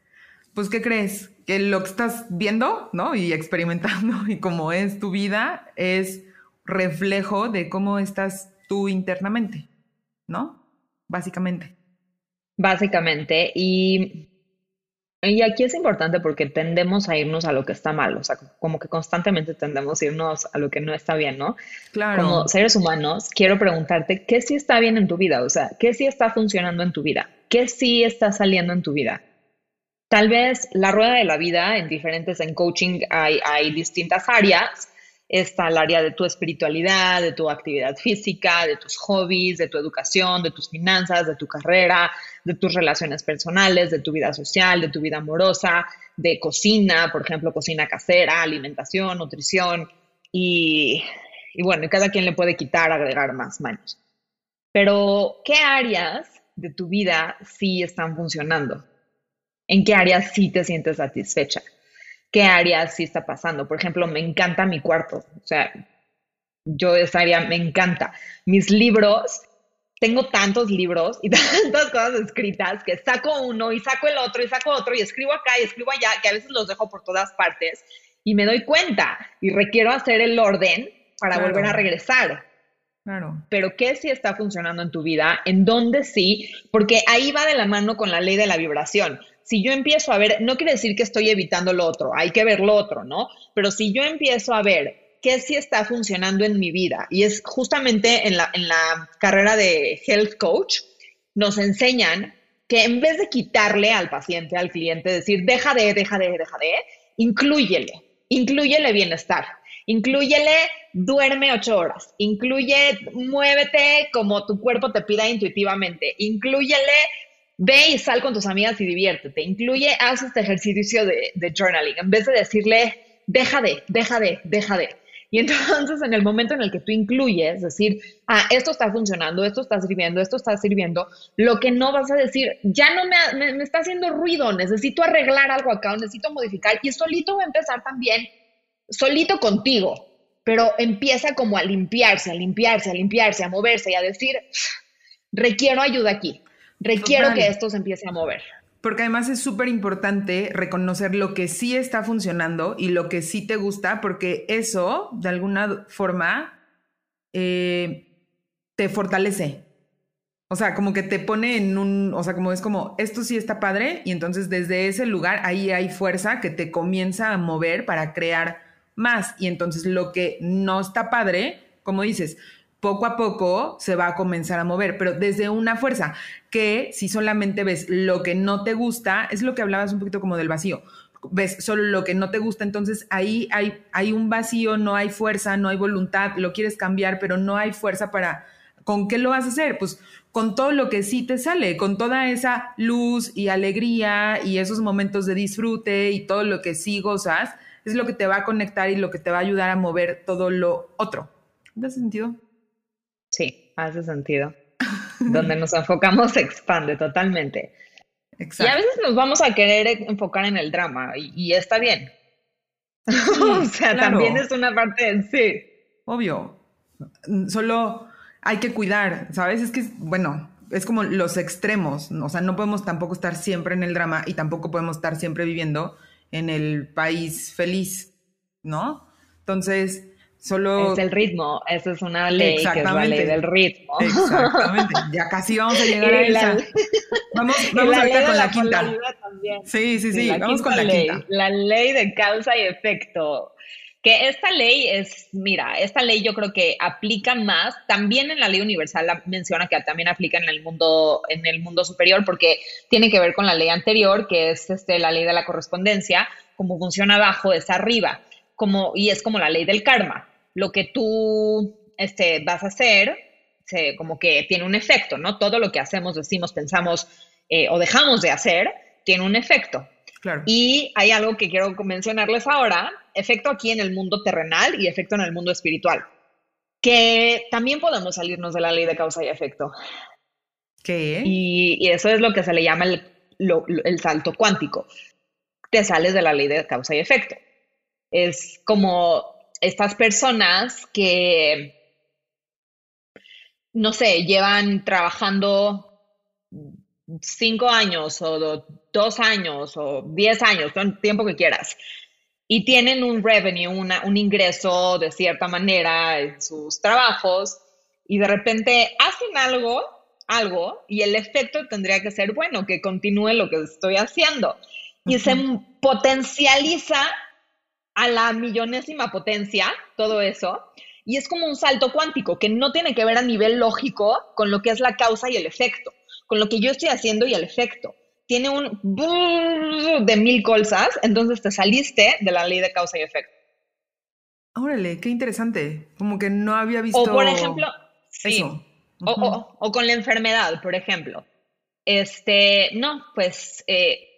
pues, ¿qué crees? Que lo que estás viendo, ¿no? Y experimentando y cómo es tu vida es reflejo de cómo estás tú internamente, ¿no? Básicamente. Básicamente, y, y aquí es importante porque tendemos a irnos a lo que está mal, o sea, como que constantemente tendemos a irnos a lo que no está bien, ¿no? Claro. Como seres humanos, quiero preguntarte, ¿qué sí está bien en tu vida? O sea, ¿qué sí está funcionando en tu vida? ¿Qué sí está saliendo en tu vida? Tal vez la rueda de la vida, en diferentes, en coaching hay, hay distintas áreas, está el área de tu espiritualidad, de tu actividad física, de tus hobbies, de tu educación, de tus finanzas, de tu carrera, de tus relaciones personales, de tu vida social, de tu vida amorosa, de cocina, por ejemplo, cocina casera, alimentación, nutrición y, y bueno, cada quien le puede quitar, agregar más manos. Pero, ¿qué áreas de tu vida sí están funcionando? ¿En qué áreas sí te sientes satisfecha? Qué áreas sí está pasando. Por ejemplo, me encanta mi cuarto, o sea, yo esa área me encanta. Mis libros, tengo tantos libros y tantas cosas escritas que saco uno y saco el otro y saco otro y escribo acá y escribo allá, que a veces los dejo por todas partes y me doy cuenta y requiero hacer el orden para volver a regresar. Claro. Pero ¿qué sí está funcionando en tu vida? ¿En dónde sí? Porque ahí va de la mano con la ley de la vibración si yo empiezo a ver, no quiere decir que estoy evitando lo otro, hay que ver lo otro, ¿no? Pero si yo empiezo a ver qué sí está funcionando en mi vida, y es justamente en la, en la carrera de Health Coach, nos enseñan que en vez de quitarle al paciente, al cliente, decir, deja de, deja de, deja de, incluyele, incluyele bienestar, incluyele duerme ocho horas, incluye muévete como tu cuerpo te pida intuitivamente, incluyele ve y sal con tus amigas y diviértete. Incluye, haz este ejercicio de, journaling. En vez de decirle, deja de, deja de, deja de. Y entonces en el momento en el que tú incluyes, decir, ah, esto está funcionando, esto está sirviendo, esto está sirviendo, lo que no vas a decir, ya no me, está haciendo ruido, necesito arreglar algo acá, necesito modificar, y solito va a empezar también, solito contigo, pero empieza como a limpiarse, a limpiarse, a limpiarse, a moverse y a decir, requiero ayuda aquí, requiero que esto se empiece a mover. Porque además es súper importante reconocer lo que sí está funcionando y lo que sí te gusta, porque eso, de alguna forma, eh, te fortalece. O sea, como que te pone en un, o sea, como es como, esto sí está padre, y entonces desde ese lugar ahí hay fuerza que te comienza a mover para crear más. Y entonces lo que no está padre, como dices, poco a poco se va a comenzar a mover, pero desde una fuerza que si solamente ves lo que no te gusta, es lo que hablabas un poquito como del vacío. Ves solo lo que no te gusta, entonces ahí hay, un vacío, no hay fuerza, no hay voluntad, lo quieres cambiar, pero no hay fuerza para... ¿Con qué lo vas a hacer? Pues con todo lo que sí te sale, con toda esa luz y alegría y esos momentos de disfrute y todo lo que sí gozas, es lo que te va a conectar y lo que te va a ayudar a mover todo lo otro. ¿Te sentido? Sí, hace sentido. Donde nos enfocamos se expande totalmente. Exacto. Y a veces nos vamos a querer enfocar en el drama y, está bien. o sea, también es una parte de sí. Obvio. Solo hay que cuidar, ¿sabes? Es que, bueno, es como los extremos. O sea, no podemos tampoco estar siempre en el drama y tampoco podemos estar siempre viviendo en el país feliz, ¿no? Entonces, Solo... Es el ritmo, esa es una ley que es la ley del ritmo. Exactamente, ya casi vamos a llegar a esa. Vamos, vamos ahorita con la, quinta. Sí, sí, sí, vamos con la quinta. La ley de causa y efecto. Que esta ley es, mira, esta ley yo creo que aplica más, también en la ley universal la menciona que también aplica en el mundo, en el mundo superior, porque tiene que ver con la ley anterior, que es este, la ley de la correspondencia, como funciona abajo es arriba, como, y es como la ley del karma lo que tú este, vas a hacer, se, como que tiene un efecto, ¿no? Todo lo que hacemos, decimos, pensamos eh, o dejamos de hacer, tiene un efecto. Claro. Y hay algo que quiero mencionarles ahora, efecto aquí en el mundo terrenal y efecto en el mundo espiritual, que también podemos salirnos de la ley de causa y efecto. ¿Qué? Y, eso es lo que se le llama el, el salto cuántico. Te sales de la ley de causa y efecto. Es como estas personas que, no sé, llevan trabajando cinco años o dos años o diez años, el tiempo que quieras, y tienen un revenue, un ingreso de cierta manera en sus trabajos, y de repente hacen algo, algo, y el efecto tendría que ser, bueno, que continúe lo que estoy haciendo. Y se potencializa a la millonésima potencia, todo eso, y es como un salto cuántico que no tiene que ver a nivel lógico con lo que es la causa y el efecto, con lo que yo estoy haciendo y el efecto. Tiene un de mil cosas, entonces te saliste de la ley de causa y efecto. Órale, qué interesante. Como que no había visto. O por ejemplo, sí. o, o, con la enfermedad, por ejemplo. Este, no, pues eh,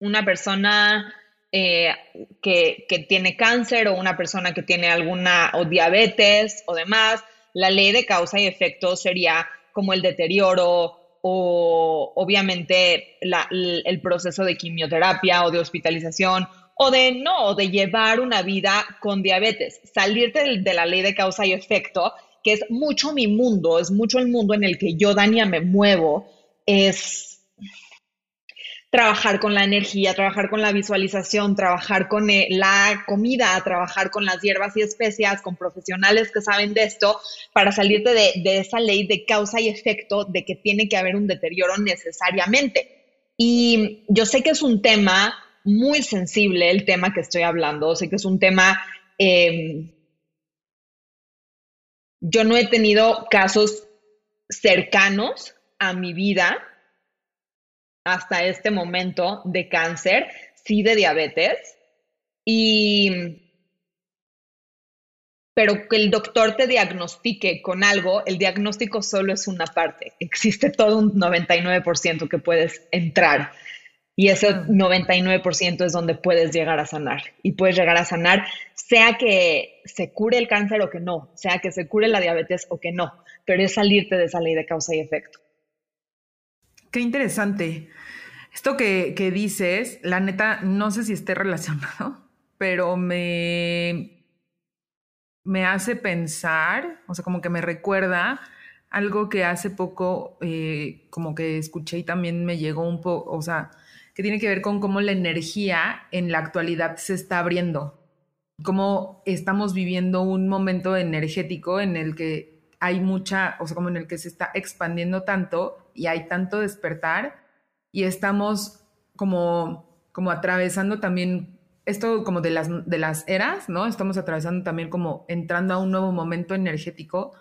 una persona eh, que, tiene cáncer o una persona que tiene alguna o diabetes o demás, la ley de causa y efecto sería como el deterioro o obviamente el proceso de quimioterapia o de hospitalización o de no, de llevar una vida con diabetes, salirte de, de la ley de causa y efecto, que es mucho mi mundo, es mucho el mundo en el que yo, Dania, me muevo, es trabajar con la energía, trabajar con la visualización, trabajar con eh, la comida, trabajar con las hierbas y especias, con profesionales que saben de esto, para salirte de, esa ley de causa y efecto de que tiene que haber un deterioro necesariamente. Y yo sé que es un tema muy sensible, el tema que estoy hablando, sé que es un tema... Em, yo no he tenido casos cercanos a mi vida hasta este momento de cáncer, sí de diabetes, y pero que el doctor te diagnostique con algo, el diagnóstico solo es una parte. Existe todo un 99% que puedes entrar y ese 99% es donde puedes llegar a sanar. Y puedes llegar a sanar, sea que se cure el cáncer o que no, sea que se cure la diabetes o que no, pero es salirte de esa ley de causa y efecto. Qué interesante. Esto que, dices, la neta, no sé si esté relacionado, pero me, me hace pensar, o sea, como que me recuerda algo que hace poco eh, como que escuché y también me llegó un poco, o sea, que tiene que ver con cómo la energía en la actualidad se está abriendo, cómo estamos viviendo un momento energético en el que hay mucha, o sea, como en el que se está expandiendo tanto y hay tanto despertar y estamos como, como atravesando también esto como de las, de las eras, ¿no? Estamos atravesando también como entrando a un nuevo momento energético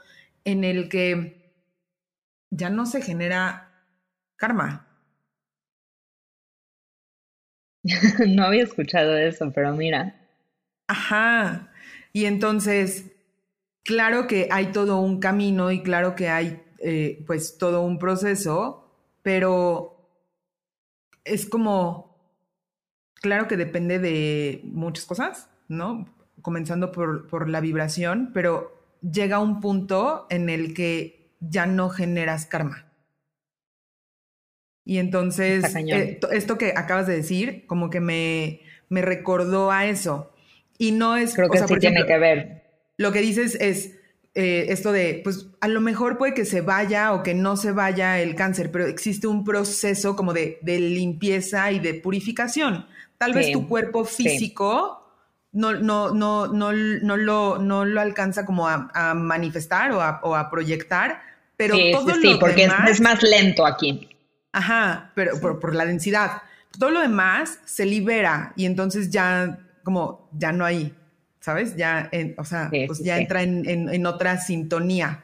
en el que ya no se genera karma. no había escuchado eso, pero mira. Ajá. Y entonces, claro que hay todo un camino y claro que hay eh, pues todo un proceso, pero es como claro que depende de muchas cosas, ¿no? Comenzando por, por la vibración, pero llega un punto en el que ya no generas karma. Y entonces, eh, esto que acabas de decir, como que me, me recordó a eso. Y no es... Creo que sí tiene que ver. Lo que dices es eh, esto de, pues a lo mejor puede que se vaya o que no se vaya el cáncer, pero existe un proceso como de, de limpieza y de purificación. Tal vez tu cuerpo físico no, no, no, no, no, lo, no lo alcanza como a, manifestar o a, proyectar, pero todo sí, lo porque es, más lento aquí. Ajá, pero por, la densidad. Todo lo demás se libera y entonces ya como ya no hay, ¿sabes? Ya, o sea, pues ya entra en, otra sintonía.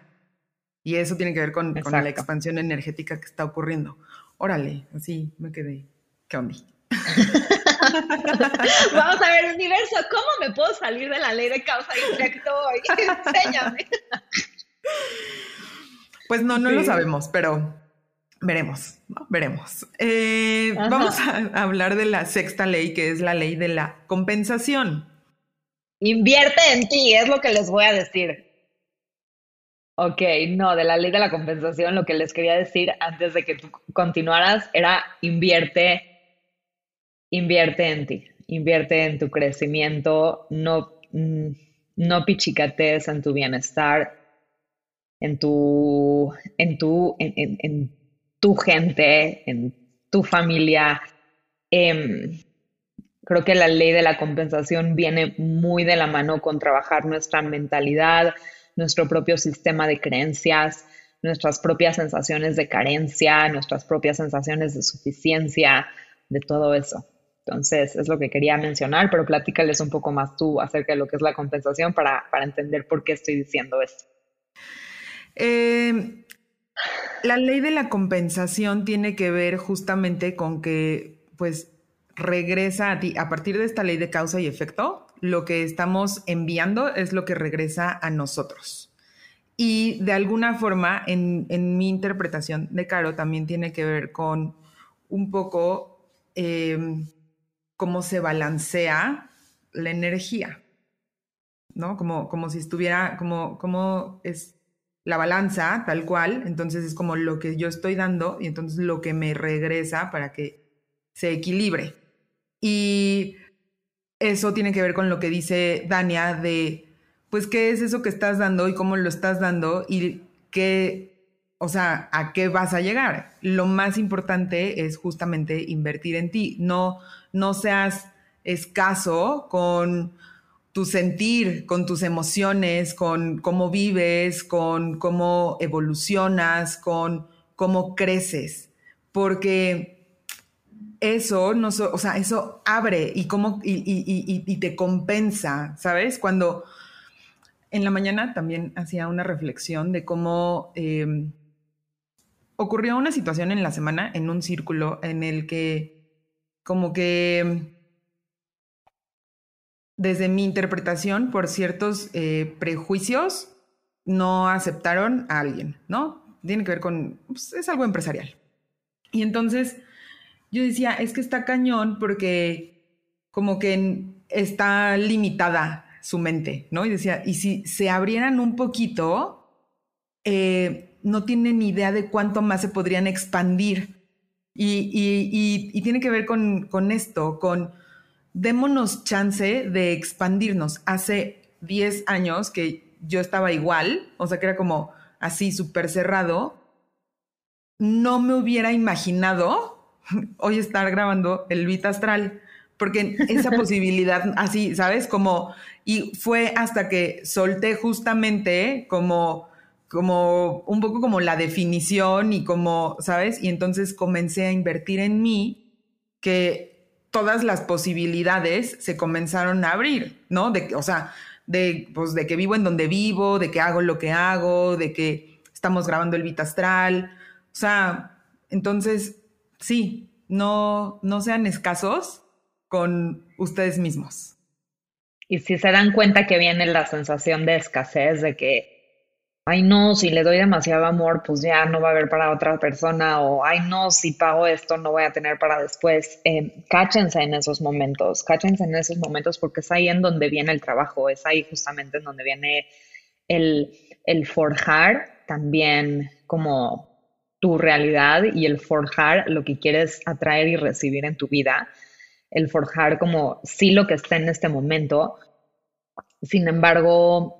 Y eso tiene que ver con, con, la expansión energética que está ocurriendo. Órale, así me quedé. ¿Qué onda? Vamos a ver, universo, ¿cómo me puedo salir de la ley de causa y efecto hoy? Enséñame. Pues no, no lo sabemos, pero veremos, veremos. Eh, vamos a hablar de la sexta ley, que es la ley de la compensación. Invierte en ti, es lo que les voy a decir. Ok, no, de la ley de la compensación, lo que les quería decir antes de que tú continuaras era invierte invierte en ti, invierte en tu crecimiento, no, mm, no pichicates en tu bienestar, en tu, en tu, en, tu gente, en tu familia. Em, creo que la ley de la compensación viene muy de la mano con trabajar nuestra mentalidad, nuestro propio sistema de creencias, nuestras propias sensaciones de carencia, nuestras propias sensaciones de suficiencia, de todo eso. Entonces, es lo que quería mencionar, pero platícales un poco más tú acerca de lo que es la compensación para, entender por qué estoy diciendo esto. Eh, la ley de la compensación tiene que ver justamente con que, pues, regresa a ti, a partir de esta ley de causa y efecto, lo que estamos enviando es lo que regresa a nosotros. Y de alguna forma, en, mi interpretación de Caro, también tiene que ver con un poco eh, cómo se balancea la energía, ¿no? Como, como si estuviera, como, como es la balanza tal cual, entonces es como lo que yo estoy dando y entonces lo que me regresa para que se equilibre. Y eso tiene que ver con lo que dice Dania de, pues, ¿qué es eso que estás dando y cómo lo estás dando y qué o sea, ¿a qué vas a llegar? Lo más importante es justamente invertir en ti. No, no seas escaso con tu sentir, con tus emociones, con cómo vives, con cómo evolucionas, con cómo creces, porque eso no, o sea, eso abre y, cómo, y, te compensa, ¿sabes? Cuando en la mañana también hacía una reflexión de cómo em, ocurrió una situación en la semana en un círculo en el que como que desde mi interpretación por ciertos eh, prejuicios no aceptaron a alguien, ¿no? Tiene que ver con, pues, es algo empresarial. Y entonces yo decía, es que está cañón porque como que está limitada su mente, ¿no? Y decía, y si se abrieran un poquito, eh, no tienen idea de cuánto más se podrían expandir. Y, tiene que ver con, esto, con démonos chance de expandirnos. Hace 10 años que yo estaba igual, o sea, que era como así súper cerrado, no me hubiera imaginado hoy estar grabando el Vita Astral, porque esa posibilidad así, ¿sabes? Como, y fue hasta que solté justamente como como un poco como la definición y como, ¿sabes? Y entonces comencé a invertir en mí que todas las posibilidades se comenzaron a abrir, ¿no? De, o sea, de, pues, de que vivo en donde vivo, de que hago lo que hago, de que estamos grabando el Vita Astral. O sea, entonces, sí, no, no sean escasos con ustedes mismos. Y si se dan cuenta que viene la sensación de escasez, de que ay no, si le doy demasiado amor, pues ya no va a haber para otra persona, o ay no, si pago esto, no voy a tener para después. Eh, cáchense en esos momentos, cáchense en esos momentos porque es ahí en donde viene el trabajo, es ahí justamente en donde viene el, el forjar también como tu realidad y el forjar lo que quieres atraer y recibir en tu vida, el forjar como sí lo que está en este momento, sin embargo,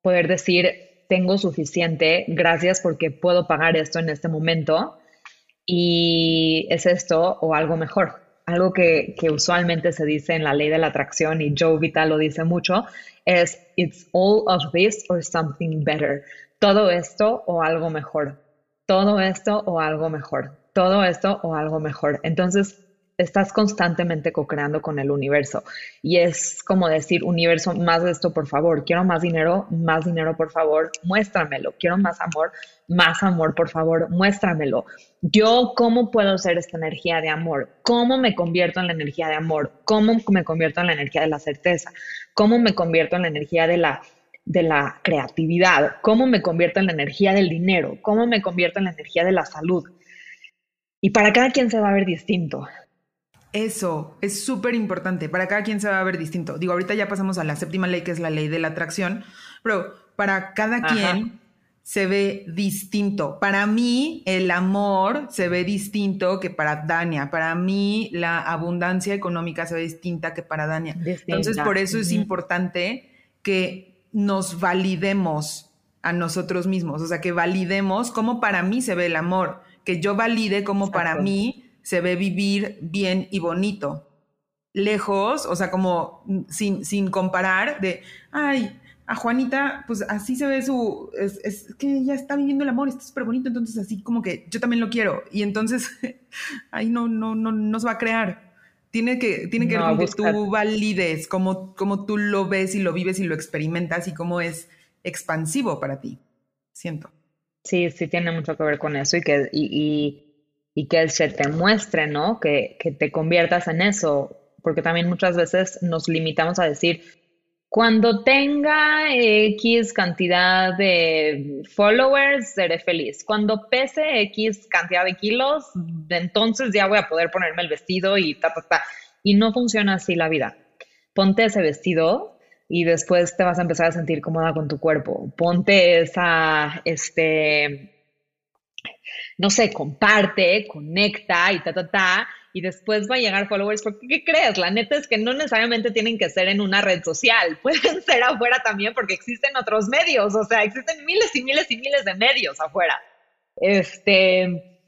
poder decir, tengo suficiente, gracias porque puedo pagar esto en este momento y es esto o algo mejor. Algo que, usualmente se dice en la ley de la atracción y Joe Vital lo dice mucho es it's all of this or something better. Todo esto o algo mejor. Todo esto o algo mejor. Todo esto o algo mejor. Entonces, estás constantemente co-creando con el universo. Y es como decir, universo, más de esto, por favor. Quiero más dinero, más dinero, por favor, muéstramelo. Quiero más amor, más amor, por favor, muéstramelo. Yo, ¿cómo puedo ser esta energía de amor? ¿Cómo me convierto en la energía de amor? ¿Cómo me convierto en la energía de la certeza? ¿Cómo me convierto en la energía de la de la creatividad, cómo me convierto en la energía del dinero, cómo me convierto en la energía de la salud. Y para cada quien se va a ver distinto. Eso es súper importante. Para cada quien se va a ver distinto. Digo, ahorita ya pasamos a la séptima ley, que es la ley de la atracción, pero para cada quien se ve distinto. Para mí, el amor se ve distinto que para Dania. Para mí, la abundancia económica se ve distinta que para Dania. Entonces, por eso es importante que nos validemos a nosotros mismos. O sea, que validemos cómo para mí se ve el amor. Que yo valide cómo para mí se ve vivir bien y bonito. Lejos, o sea, como sin, sin comparar de, ay, a Juanita, pues así se ve su, es, que ella está viviendo el amor, está súper bonito, entonces así como que yo también lo quiero. Y entonces ahí no, no, no, no se va a crear. Tiene que, tiene que ver con que tú valides, como, como tú lo ves y lo vives y lo experimentas y cómo es expansivo para ti, siento. Sí, sí tiene mucho que ver con eso y que, y y que se te muestre, ¿no? Que, que te conviertas en eso, porque también muchas veces nos limitamos a decir, cuando tenga X cantidad de followers, seré feliz. Cuando pese X cantidad de kilos, entonces ya voy a poder ponerme el vestido y ta, ta, ta. Y no funciona así la vida. Ponte ese vestido y después te vas a empezar a sentir cómoda con tu cuerpo. Ponte esa, este, no sé, comparte, conecta y ta, ta, ta, y después va a llegar followers, porque ¿qué crees? La neta es que no necesariamente tienen que ser en una red social, pueden ser afuera también porque existen otros medios, o sea, existen miles y miles y miles de medios afuera. Este,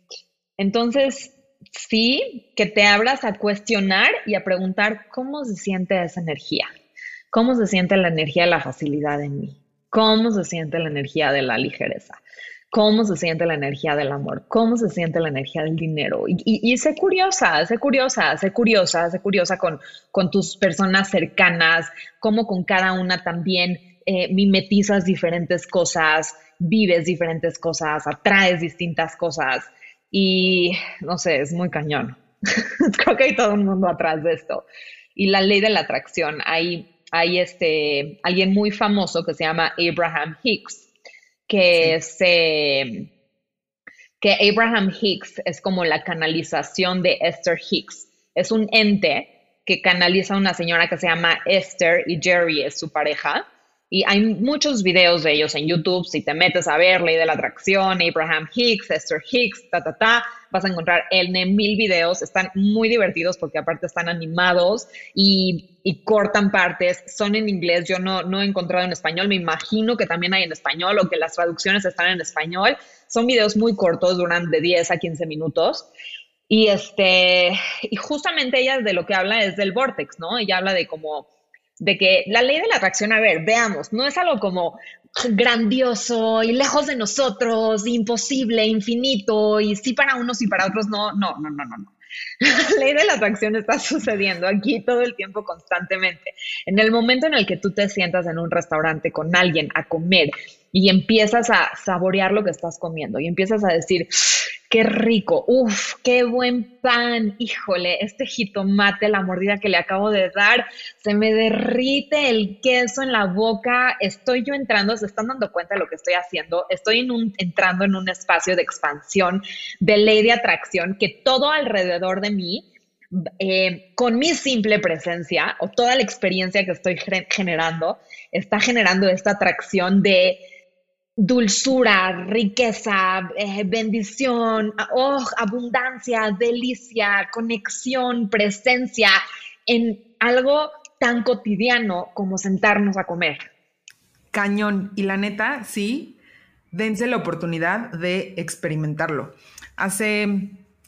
entonces, sí, que te abras a cuestionar y a preguntar cómo se siente esa energía, cómo se siente la energía de la facilidad en mí, cómo se siente la energía de la ligereza cómo se siente la energía del amor, cómo se siente la energía del dinero. Y, y, sé curiosa, sé curiosa, sé curiosa, sé curiosa con, con tus personas cercanas, cómo con cada una también eh, mimetizas diferentes cosas, vives diferentes cosas, atraes distintas cosas. Y no sé, es muy cañón. Creo que hay todo un mundo atrás de esto. Y la ley de la atracción, hay, hay este, alguien muy famoso que se llama Abraham Hicks que que Abraham Hicks es como la canalización de Esther Hicks. Es un ente que canaliza a una señora que se llama Esther y Jerry es su pareja. Y hay muchos videos de ellos en YouTube. Si te metes a ver Ley de la Atracción, Abraham Hicks, Esther Hicks, ta, ta, ta, vas a encontrar el mil videos. Están muy divertidos porque aparte están animados y, cortan partes. Son en inglés. Yo no, no he encontrado en español. Me imagino que también hay en español o que las traducciones están en español. Son videos muy cortos, duran de 10 a 15 minutos. Y este, y justamente ella de lo que habla es del vortex, ¿no? Ella habla de como, de que la ley de la atracción, a ver, veamos, no es algo como grandioso y lejos de nosotros, imposible, infinito, y sí para unos y para otros, no, no, no, no, no, no. La ley de la atracción está sucediendo aquí todo el tiempo constantemente. En el momento en el que tú te sientas en un restaurante con alguien a comer y empiezas a saborear lo que estás comiendo y empiezas a decir, qué rico, uff, qué buen pan, híjole, este jitomate, la mordida que le acabo de dar, se me derrite el queso en la boca, estoy yo entrando, se están dando cuenta de lo que estoy haciendo, estoy entrando en un espacio de expansión, de ley de atracción, que todo alrededor de mí, eh, con mi simple presencia o toda la experiencia que estoy generando, está generando esta atracción de dulzura, riqueza, eh, bendición, oh, abundancia, delicia, conexión, presencia en algo tan cotidiano como sentarnos a comer. Cañón. Y la neta, sí, dense la oportunidad de experimentarlo. Hace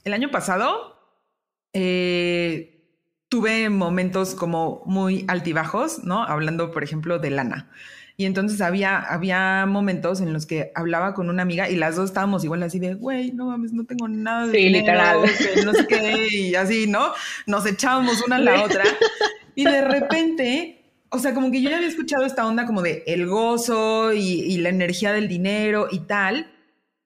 el año pasado eh, tuve momentos como muy altibajos, ¿no? Hablando, por ejemplo, de lana. Y entonces había, había momentos en los que hablaba con una amiga y las dos estábamos igual así de, güey, no mames, no tengo nada de sí, literal. no sé qué, y así, ¿no? Nos echábamos una a la otra. Y de repente, o sea, como que yo ya había escuchado esta onda como de el gozo y, y la energía del dinero y tal.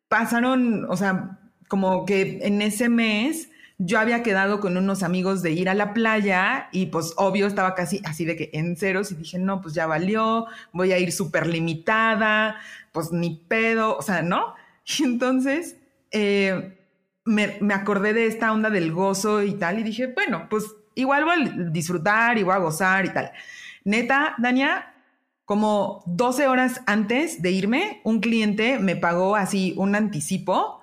Pasaron, o sea, como que en ese mes yo había quedado con unos amigos de ir a la playa y pues obvio estaba casi así de que en ceros y dije, no, pues ya valió, voy a ir súper limitada, pues ni pedo, o sea, ¿no? Y entonces eh, me, me, acordé de esta onda del gozo y tal y dije, bueno, pues igual voy a disfrutar y voy a gozar y tal. Neta, Dania, como 12 horas antes de irme, un cliente me pagó así un anticipo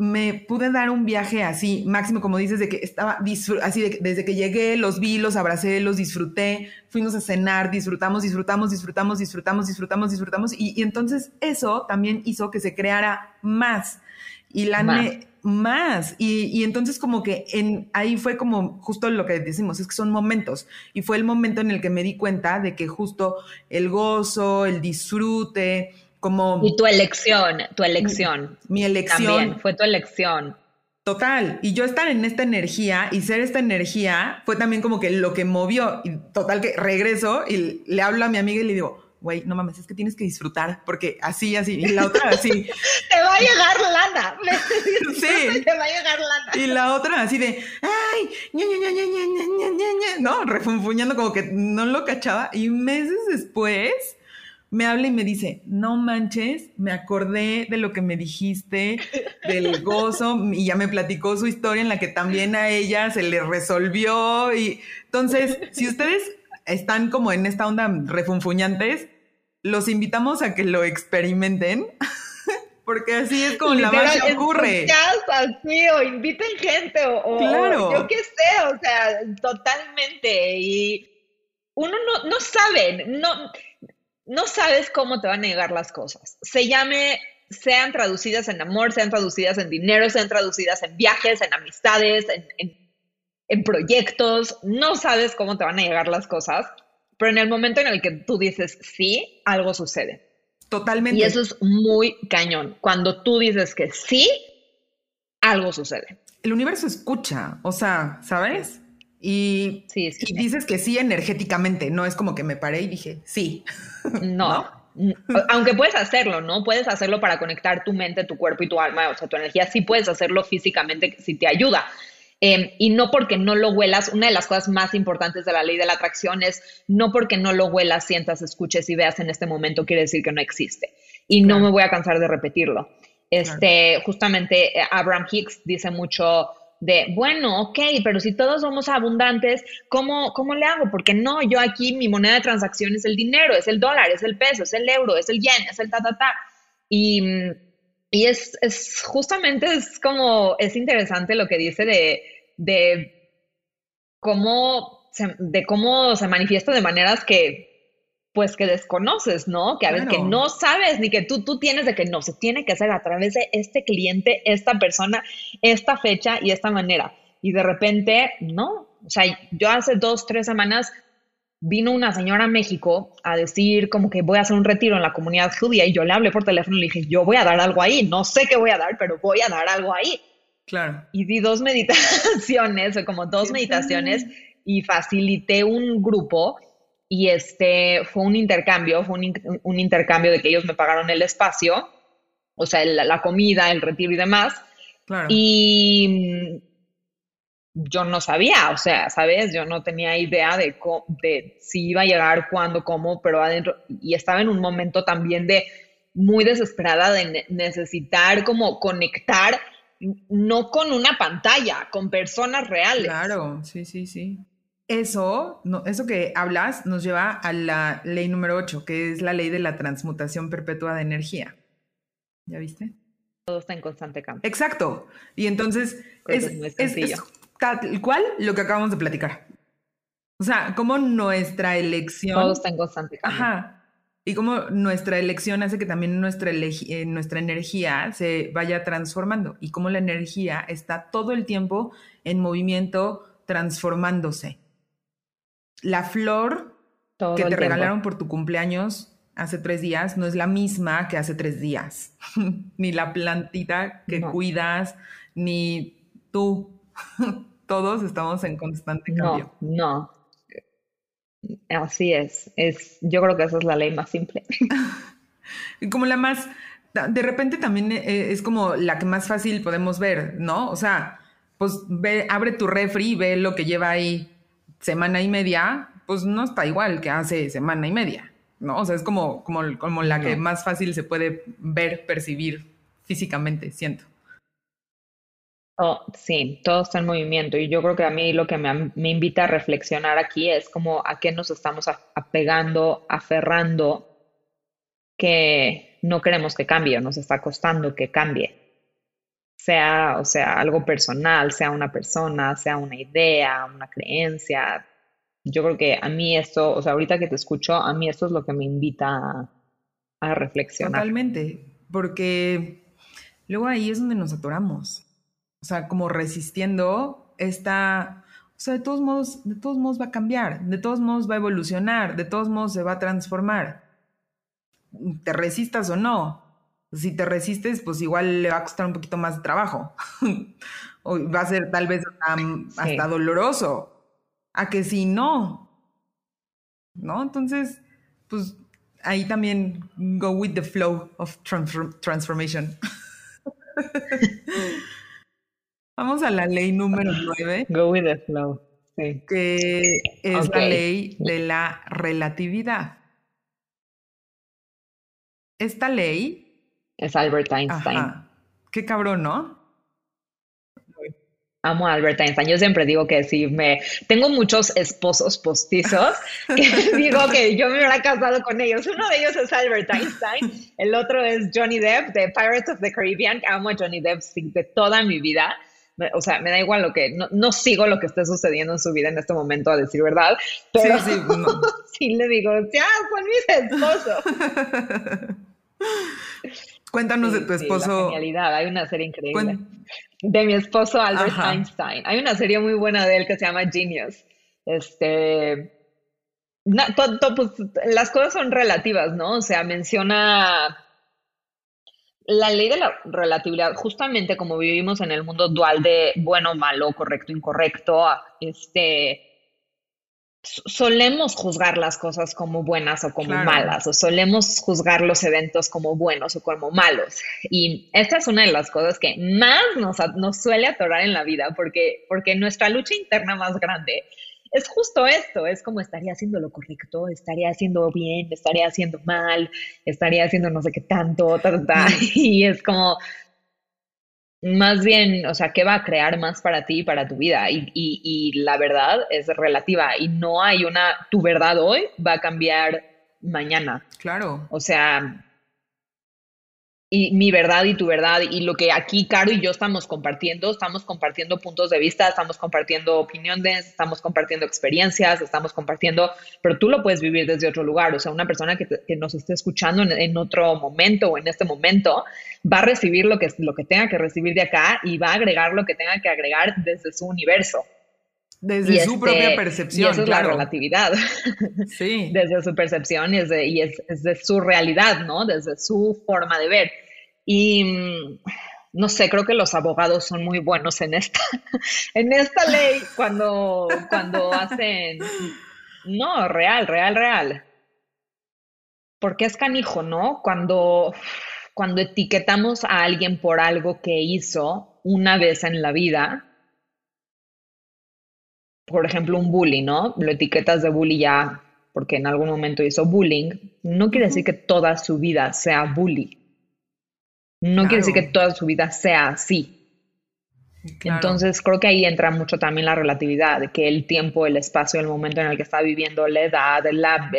me pude dar un viaje así, máximo, como dices, de que estaba así, de, desde que llegué, los vi, los abracé, los disfruté, fuimos a cenar, disfrutamos, disfrutamos, disfrutamos, disfrutamos, disfrutamos, disfrutamos. Y, entonces eso también hizo que se creara más. Y la más. más. Y, y, entonces como que en, ahí fue como justo lo que decimos, es que son momentos. Y fue el momento en el que me di cuenta de que justo el gozo, el disfrute, como... Y tu elección, tu elección. Mi, elección. También, fue tu elección. Total, y yo estar en esta energía y ser esta energía fue también como que lo que movió. Y total que regreso y le hablo a mi amiga y le digo, güey, no mames, es que tienes que disfrutar, porque así, así, y la otra así. te va a llegar lana. sí. Te va a llegar lana. Y la otra así de, ay, ña, ña, ña, ña, ña, ña, no, refunfuñando como que no lo cachaba. Y meses después me habla y me dice, no manches, me acordé de lo que me dijiste, del gozo, y ya me platicó su historia en la que también a ella se le resolvió. Y entonces, si ustedes están como en esta onda refunfuñantes, los invitamos a que lo experimenten. Porque así es como la magia ocurre. así, o inviten gente, o, claro. yo qué sé, o sea, totalmente. Y uno no, no sabe, no, no sabes cómo te van a llegar las cosas. Se llame, sean traducidas en amor, sean traducidas en dinero, sean traducidas en viajes, en amistades, en, proyectos. No sabes cómo te van a llegar las cosas, pero en el momento en el que tú dices sí, algo sucede. Totalmente. Y eso es muy cañón. Cuando tú dices que sí, algo sucede. El universo escucha, o sea, ¿sabes? Y, dices que sí energéticamente, no es como que me paré y dije sí. No. Aunque puedes hacerlo, ¿no? Puedes hacerlo para conectar tu mente, tu cuerpo y tu alma, o sea, tu energía, sí puedes hacerlo físicamente si te ayuda. Em, y no porque no lo huelas, una de las cosas más importantes de la ley de la atracción es no porque no lo huelas, sientas, escuches y veas en este momento quiere decir que no existe. Y no me voy a cansar de repetirlo. Este, justamente eh, Abraham Hicks dice mucho, de, bueno, ok, pero si todos somos abundantes, ¿cómo, ¿cómo le hago? Porque no, yo aquí mi moneda de transacción es el dinero, es el dólar, es el peso, es el euro, es el yen, es el ta, ta, ta. Y, y es, es, justamente es como, es interesante lo que dice de, de cómo de cómo se manifiesta de maneras que pues que desconoces, ¿no? Que a veces que no sabes ni que tú, tú tienes de que no, se tiene que hacer a través de este cliente, esta persona, esta fecha y esta manera. Y de repente, no. O sea, yo hace dos, tres semanas vino una señora a México a decir como que voy a hacer un retiro en la comunidad judía y yo le hablé por teléfono y le dije, yo voy a dar algo ahí, no sé qué voy a dar, pero voy a dar algo ahí. Claro. Y di dos meditaciones, o como dos meditaciones, y facilité un grupo y este fue un intercambio, fue un, intercambio de que ellos me pagaron el espacio, o sea, la comida, el retiro y demás. Y yo no sabía, o sea, ¿sabes? Yo no tenía idea de, de si iba a llegar, cuándo, cómo, pero adentro, y estaba en un momento también de muy desesperada de necesitar como conectar, no con una pantalla, con personas reales. Claro, sí, sí, sí eso, no, eso que hablas nos lleva a la ley número 8, que es la ley de la transmutación perpetua de energía. ¿Ya viste? Todo está en constante cambio. Exacto. Y entonces es, tal cual lo que acabamos de platicar. O sea, como nuestra elección... Todo está en constante cambio. Ajá. Y como nuestra elección hace que también nuestra, eh, nuestra energía se vaya transformando. Y como la energía está todo el tiempo en movimiento, transformándose la flor que te regalaron por tu cumpleaños hace tres días no es la misma que hace tres días, ni la plantita que cuidas, ni tú. Todos estamos en constante cambio. No, no. Así es. es. Yo creo que esa es la ley más simple. como la más, de repente también eh, es como la que más fácil podemos ver, ¿no? O sea, pues ve, abre tu refri y ve lo que lleva ahí semana y media, pues no está igual que hace semana y media, ¿no? O sea, es como, como, como la que más fácil se puede ver, percibir físicamente, siento. Oh, sí, todo está en movimiento y yo creo que a mí lo que me, me invita a reflexionar aquí es como a qué nos estamos apegando, aferrando, que no queremos que cambie o nos está costando que cambie sea, o sea, algo personal, sea una persona, sea una idea, una creencia. Yo creo que a mí esto, o sea, ahorita que te escucho, a mí esto es lo que me invita a, reflexionar. Totalmente, porque luego ahí es donde nos atoramos. O sea, como resistiendo esta, o sea, de todos modos, de todos modos va a cambiar, de todos modos va a evolucionar, de todos modos se va a transformar. Te resistas o no, si te resistes, pues igual le va a costar un poquito más de trabajo. o va a ser tal vez hasta, doloroso. A que si no. ¿No? Entonces, pues ahí también go with the flow of transformation. Vamos a la ley número nueve. Go with the flow. Sí. Que es la ley de la relatividad. Esta ley es Albert Einstein. Qué cabrón, ¿no? Amo a Albert Einstein. Yo siempre digo que si me tengo muchos esposos postizos que digo que yo me hubiera casado con ellos. Uno de ellos es Albert Einstein, el otro es Johnny Depp de Pirates of the Caribbean. Amo a Johnny Depp de toda mi vida. O sea, me da igual lo que, no, sigo lo que esté sucediendo en su vida en este momento, a decir verdad, pero sí, sí le digo, ya, son mis esposos. Cuéntanos de tu esposo. genialidad, hay una serie increíble. De mi esposo Albert Einstein. Hay una serie muy buena de él que se llama Genius. Este. pues, las cosas son relativas, ¿no? O sea, menciona la ley de la relatividad, justamente como vivimos en el mundo dual de bueno, malo, correcto, incorrecto, este solemos juzgar las cosas como buenas o como malas, o solemos juzgar los eventos como buenos o como malos. Y esta es una de las cosas que más nos, nos suele atorar en la vida, porque, porque nuestra lucha interna más grande es justo esto, es como estaría haciendo lo correcto, estaría haciendo bien, estaría haciendo mal, estaría haciendo no sé qué tanto, ta, ta, ta. y es como, más bien, o sea, ¿qué va a crear más para ti y para tu vida? Y, y, la verdad es relativa y no hay una, tu verdad hoy va a cambiar mañana. Claro. O sea, y mi verdad y tu verdad y lo que aquí Caro y yo estamos compartiendo, estamos compartiendo puntos de vista, estamos compartiendo opiniones, estamos compartiendo experiencias, estamos compartiendo, pero tú lo puedes vivir desde otro lugar, o sea, una persona que, nos esté escuchando en, otro momento o en este momento va a recibir lo que, lo que tenga que recibir de acá y va a agregar lo que tenga que agregar desde su universo. Desde su propia este, percepción. Y eso es la relatividad. Sí. desde su percepción y, es de, y es, de su realidad, ¿no? Desde su forma de ver. Y mm, no sé, creo que los abogados son muy buenos en esta, en esta ley cuando, cuando hacen. No, real, real, real. Porque es canijo, ¿no? Cuando, cuando etiquetamos a alguien por algo que hizo una vez en la vida por ejemplo, un bully, ¿no? Lo etiquetas de bully ya porque en algún momento hizo bullying, no quiere decir que toda su vida sea bully. No quiere decir que toda su vida sea así. Entonces creo que ahí entra mucho también la relatividad, de que el tiempo, el espacio, el momento en el que está viviendo, la edad, la,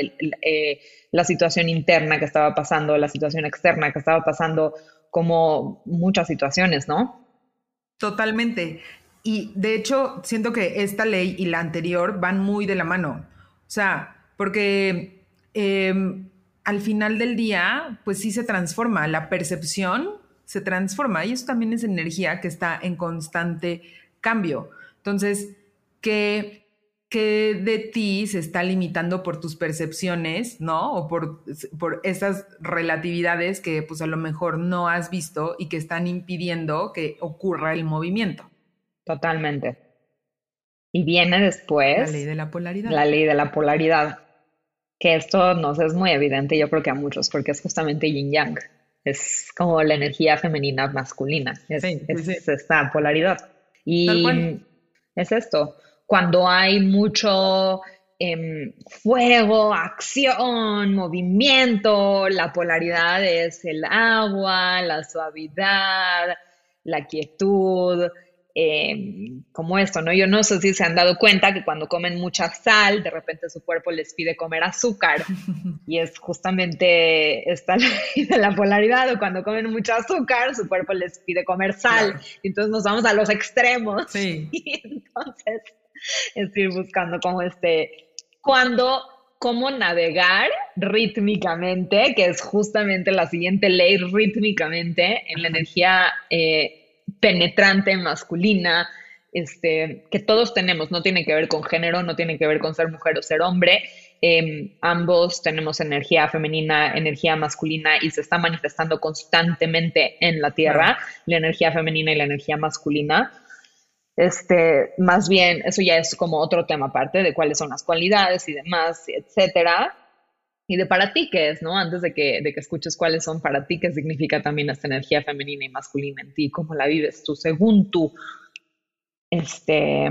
eh, la situación interna que estaba pasando, la situación externa que estaba pasando, como muchas situaciones, ¿no? Totalmente. Y de hecho, siento que esta ley y la anterior van muy de la mano. O sea, porque em, al final del día, pues sí se transforma, la percepción se transforma y eso también es energía que está en constante cambio. Entonces, ¿qué, qué de ti se está limitando por tus percepciones, ¿no? O por, por esas relatividades que pues a lo mejor no has visto y que están impidiendo que ocurra el movimiento. Totalmente. Y viene después. La ley de la polaridad. La ley de la polaridad. Que esto nos es muy evidente, yo creo que a muchos, porque es justamente yin yang. Es como la energía femenina masculina. Es, esta polaridad. Y es esto. Cuando hay mucho em, fuego, acción, movimiento, la polaridad es el agua, la suavidad, la quietud, Em, como esto, ¿no? Yo no sé si se han dado cuenta que cuando comen mucha sal, de repente su cuerpo les pide comer azúcar. Y es justamente esta ley de la polaridad, o cuando comen mucho azúcar, su cuerpo les pide comer sal, y entonces nos vamos a los extremos. Y entonces es ir buscando como este, cuando cómo navegar rítmicamente, que es justamente la siguiente ley, rítmicamente en la energía eh, penetrante, masculina, este, que todos tenemos, no tiene que ver con género, no tiene que ver con ser mujer o ser hombre. Em, ambos tenemos energía femenina, energía masculina y se está manifestando constantemente en la Tierra, la energía femenina y la energía masculina. Este, más bien, eso ya es como otro tema aparte de cuáles son las cualidades y demás, etcétera y de para ti qué es, ¿no? Antes de que, de que escuches cuáles son para ti, qué significa también esta energía femenina y masculina en ti, cómo la vives tú, según tú. Este,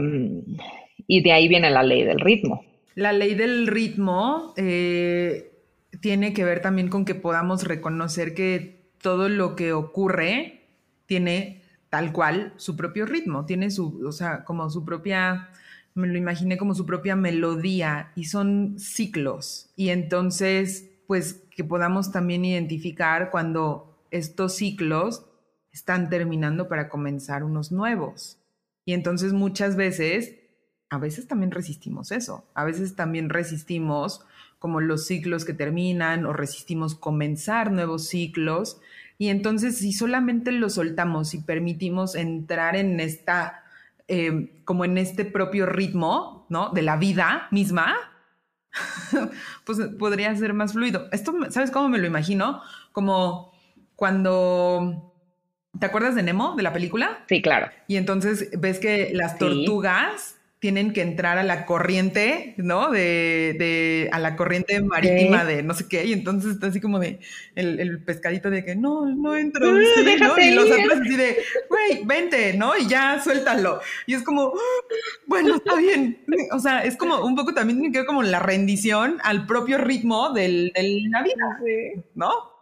y de ahí viene la ley del ritmo. La ley del ritmo eh, tiene que ver también con que podamos reconocer que todo lo que ocurre tiene tal cual su propio ritmo, tiene su, o sea, como su propia me lo imaginé como su propia melodía y son ciclos. Y entonces, pues que podamos también identificar cuando estos ciclos están terminando para comenzar unos nuevos. Y entonces muchas veces, a veces también resistimos eso, a veces también resistimos como los ciclos que terminan o resistimos comenzar nuevos ciclos. Y entonces si solamente lo soltamos y permitimos entrar en esta Em, como en este propio ritmo, ¿no? De la vida misma, pues podría ser más fluido. Esto, ¿sabes cómo me lo imagino? Como cuando... ¿Te acuerdas de Nemo, de la película? Sí, claro. Y entonces ves que las tortugas tienen que entrar a la corriente, ¿no? De, de a la corriente marítima de no sé qué, y entonces está así como de el, pescadito de que no, no entro, uh, ¿no? Y los otros así de, güey, vente, ¿no? Y ya suéltalo. Y es como, bueno, está bien. O sea, es como un poco también tiene que ver como la rendición al propio ritmo del, del la vida, ¿no?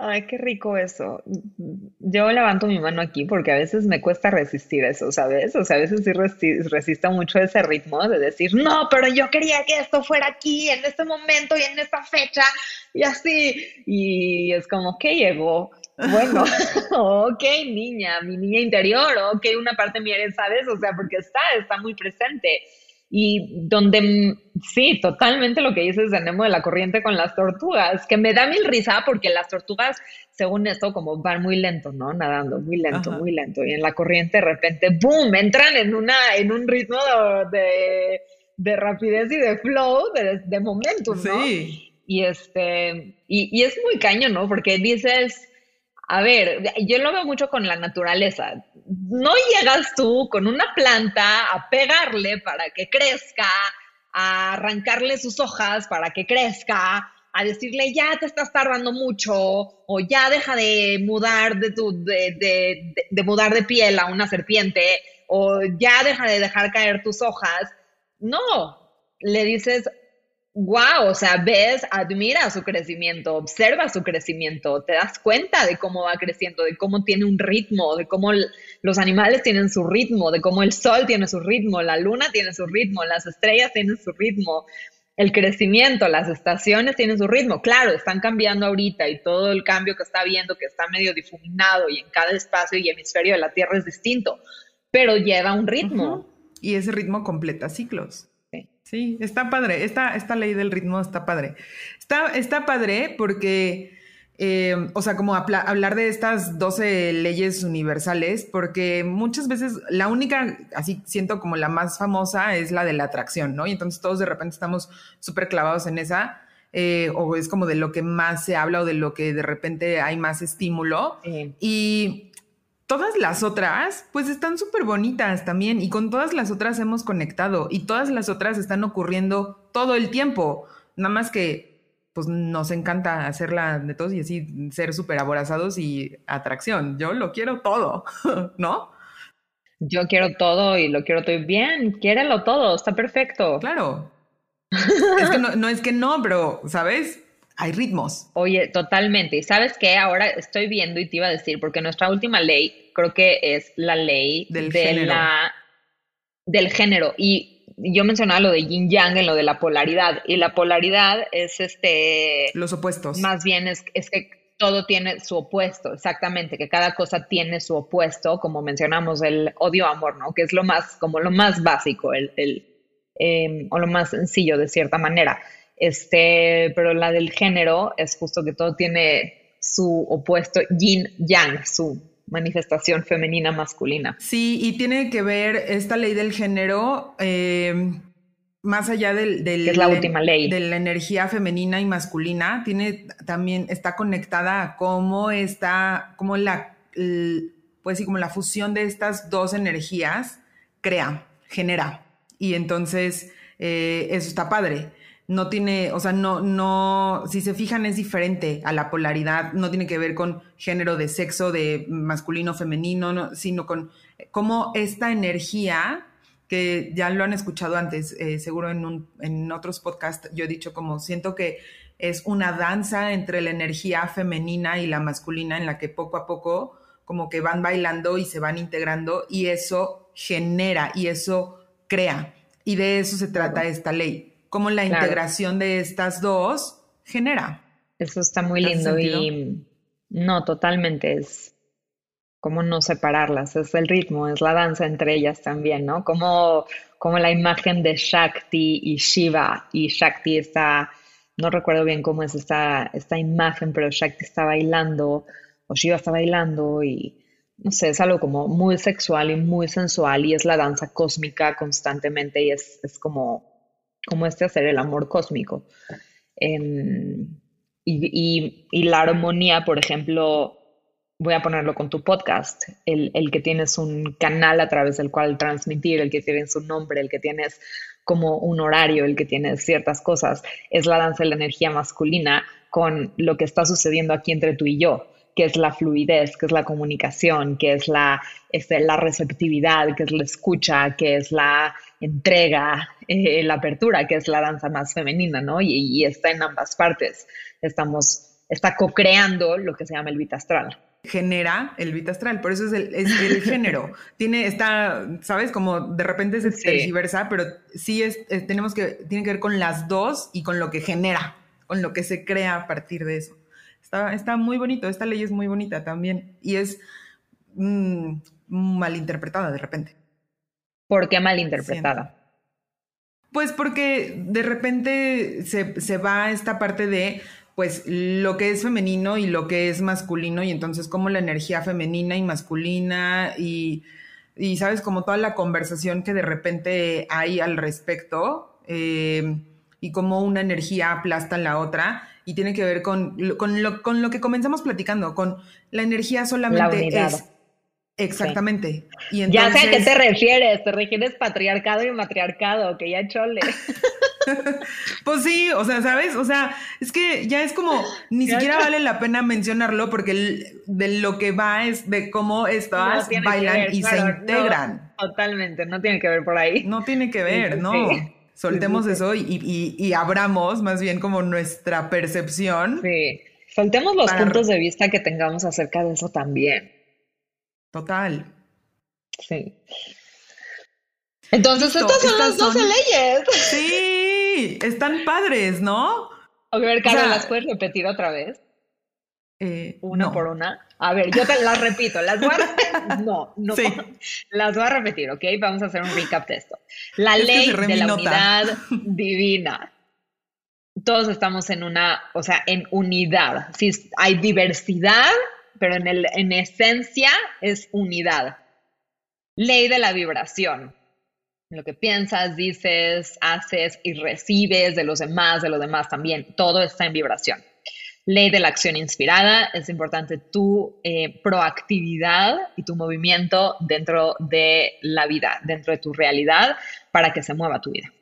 Ay, qué rico eso. Yo levanto mi mano aquí porque a veces me cuesta resistir eso, ¿sabes? O sea, a veces sí resisto mucho ese ritmo de decir, no, pero yo quería que esto fuera aquí, en este momento y en esta fecha, y así. Y es como que llegó. Bueno, ok, niña, mi niña interior, ok, una parte mía, ¿sabes? O sea, porque está, está muy presente. Y donde, sí, totalmente lo que dices de Nemo de la corriente con las tortugas, que me da mil risa porque las tortugas, según esto, como van muy lento, ¿no? Nadando, muy lento, muy lento. Y en la corriente de repente, ¡boom!, entran en, una, en un ritmo de, de, rapidez y de flow, de, de momentum, ¿no? Sí. Y, este, y, y es muy caño, ¿no? Porque dices, a ver, yo lo veo mucho con la naturaleza. No llegas tú con una planta a pegarle para que crezca, a arrancarle sus hojas para que crezca, a decirle ya te estás tardando mucho o ya deja de mudar de, tu, de, de mudar de piel a una serpiente o ya deja de dejar caer tus hojas. No, le dices, wow, o sea, ves, admira su crecimiento, observa su crecimiento, te das cuenta de cómo va creciendo, de cómo tiene un ritmo, de cómo los animales tienen su ritmo, de cómo el sol tiene su ritmo, la luna tiene su ritmo, las estrellas tienen su ritmo, el crecimiento, las estaciones tienen su ritmo. Claro, están cambiando ahorita y todo el cambio que está viendo, que está medio difuminado y en cada espacio y hemisferio de la Tierra es distinto, pero lleva un ritmo. Y ese ritmo completa ciclos. Sí, está padre. Esta, esta ley del ritmo está padre. Está, está padre porque, eh, o sea, como hablar de estas 12 leyes universales, porque muchas veces la única, así siento como la más famosa, es la de la atracción, ¿no? Y entonces todos de repente estamos súper clavados en esa. Eh, o es como de lo que más se habla o de lo que de repente hay más estímulo. Y todas las otras, pues están súper bonitas también y con todas las otras hemos conectado y todas las otras están ocurriendo todo el tiempo. Nada más que, pues nos encanta hacerla de todos y así ser súper aborazados y atracción. Yo lo quiero todo, ¿no? Yo quiero todo y lo quiero todo bien. Quiérelo todo, está perfecto. Claro. es que no, no es que no, pero, ¿sabes? Hay ritmos. Oye, totalmente. Y sabes qué, ahora estoy viendo y te iba a decir, porque nuestra última ley creo que es la ley del de género. La, del género. Y yo mencionaba lo de yin yang en lo de la polaridad. Y la polaridad es este. Los opuestos. Más bien es, es que todo tiene su opuesto, exactamente, que cada cosa tiene su opuesto, como mencionamos, el odio-amor, ¿no? Que es lo más, como lo más básico, el, el em, o lo más sencillo de cierta manera. Este, pero la del género es justo que todo tiene su opuesto yin yang, su manifestación femenina masculina. Sí, y tiene que ver esta ley del género, eh, más allá del, es la última ley. de la energía femenina y masculina, tiene también, está conectada a cómo está, cómo la, pues sí, como la fusión de estas dos energías crea, genera. Y entonces, eh, eso está padre no tiene, o sea, no, no, si se fijan es diferente a la polaridad, no tiene que ver con género de sexo, de masculino, femenino, sino con cómo esta energía, que ya lo han escuchado antes, eh, seguro en, un, en otros podcasts, yo he dicho como siento que es una danza entre la energía femenina y la masculina en la que poco a poco como que van bailando y se van integrando y eso genera y eso crea. Y de eso se trata esta ley cómo la integración de estas dos genera. Eso está muy lindo y no, totalmente es como no separarlas, es el ritmo, es la danza entre ellas también, ¿no? Como, como la imagen de Shakti y Shiva y Shakti está, no recuerdo bien cómo es esta, esta imagen, pero Shakti está bailando o Shiva está bailando y no sé, es algo como muy sexual y muy sensual y es la danza cósmica constantemente y es, es como como este hacer el amor cósmico. Em, y, la armonía, por ejemplo, voy a ponerlo con tu podcast, el, que tienes un canal a través del cual transmitir, el que tienes un nombre, el que tienes como un horario, el que tienes ciertas cosas, es la danza de la energía masculina con lo que está sucediendo aquí entre tú y yo que es la fluidez, que es la comunicación, que es la, este, la receptividad, que es la escucha, que es la entrega, eh, la apertura, que es la danza más femenina, ¿no? Y, está en ambas partes. Estamos está co-creando lo que se llama el vitastral genera el vitastral, por eso es el, el género. Tiene, está, ¿sabes? Como de repente se tergiversa, pero sí es, tenemos que, tiene que ver con las dos y con lo que genera, con lo que se crea a partir de eso. Está, está muy bonito, esta ley es muy bonita también y es mm, malinterpretada de repente. ¿Por qué malinterpretada? Pues porque de repente se, se va esta parte de pues lo que es femenino y lo que es masculino y entonces como la energía femenina y masculina y, sabes como toda la conversación que de repente hay al respecto eh, y cómo una energía aplasta a la otra y tiene que ver con, con, lo, con lo que comenzamos platicando, con la energía solamente es Exactamente. Y Ya sé a qué te refieres, te refieres patriarcado y matriarcado, que ya chole. pues sí, o sea, ¿sabes? O sea, es que ya es como, ni siquiera vale la pena mencionarlo porque de lo que va es de cómo estas bailan y se integran. totalmente, no tiene que ver por ahí. No tiene que ver, no. Soltemos eso y, abramos más bien como nuestra percepción. Sí, soltemos los puntos de vista que tengamos acerca de eso también. Total. Sí. Entonces, estas son las 12 leyes. Sí, están padres, ¿no? A ver, Carlos, ¿las puedes repetir otra vez? Eh, una por una. A ver, yo te las repito. Las voy a repetir. No, no. Sí. Las voy a repetir, ¿ok? Vamos a hacer un recap de esto. La ley de la unidad divina. Todos estamos en una, o sea, en unidad. Si hay diversidad, pero en, el, en esencia es unidad. Ley de la vibración. Lo que piensas, dices, haces y recibes de los demás, de los demás también, todo está en vibración. Ley de la acción inspirada, es importante tu eh, proactividad y tu movimiento dentro de la vida, dentro de tu realidad, para que se mueva tu vida.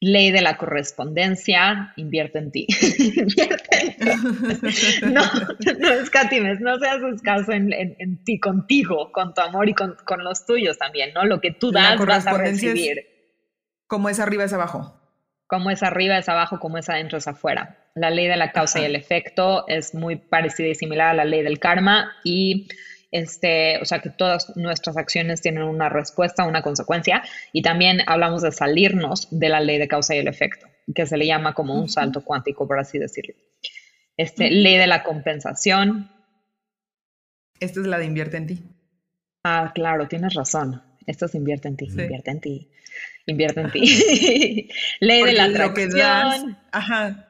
Ley de la correspondencia, invierte en ti. invierte en ti. No, no escatimes, no seas escaso en, en, ti, contigo, con tu amor y con, con, los tuyos también, ¿no? Lo que tú das vas a recibir. como es arriba es abajo. Como es arriba es abajo, como es adentro es afuera. La ley de la causa y el efecto es muy parecida y similar a la ley del karma y este, o sea que todas nuestras acciones tienen una respuesta, una consecuencia, y también hablamos de salirnos de la ley de causa y el efecto, que se le llama como un salto cuántico, por así decirlo. Este, ley de la compensación. Esta es la de invierte en ti. Ah, claro, tienes razón. Esto es invierte en ti, invierte en ti, invierte en ti. ley de la atracción. ajá.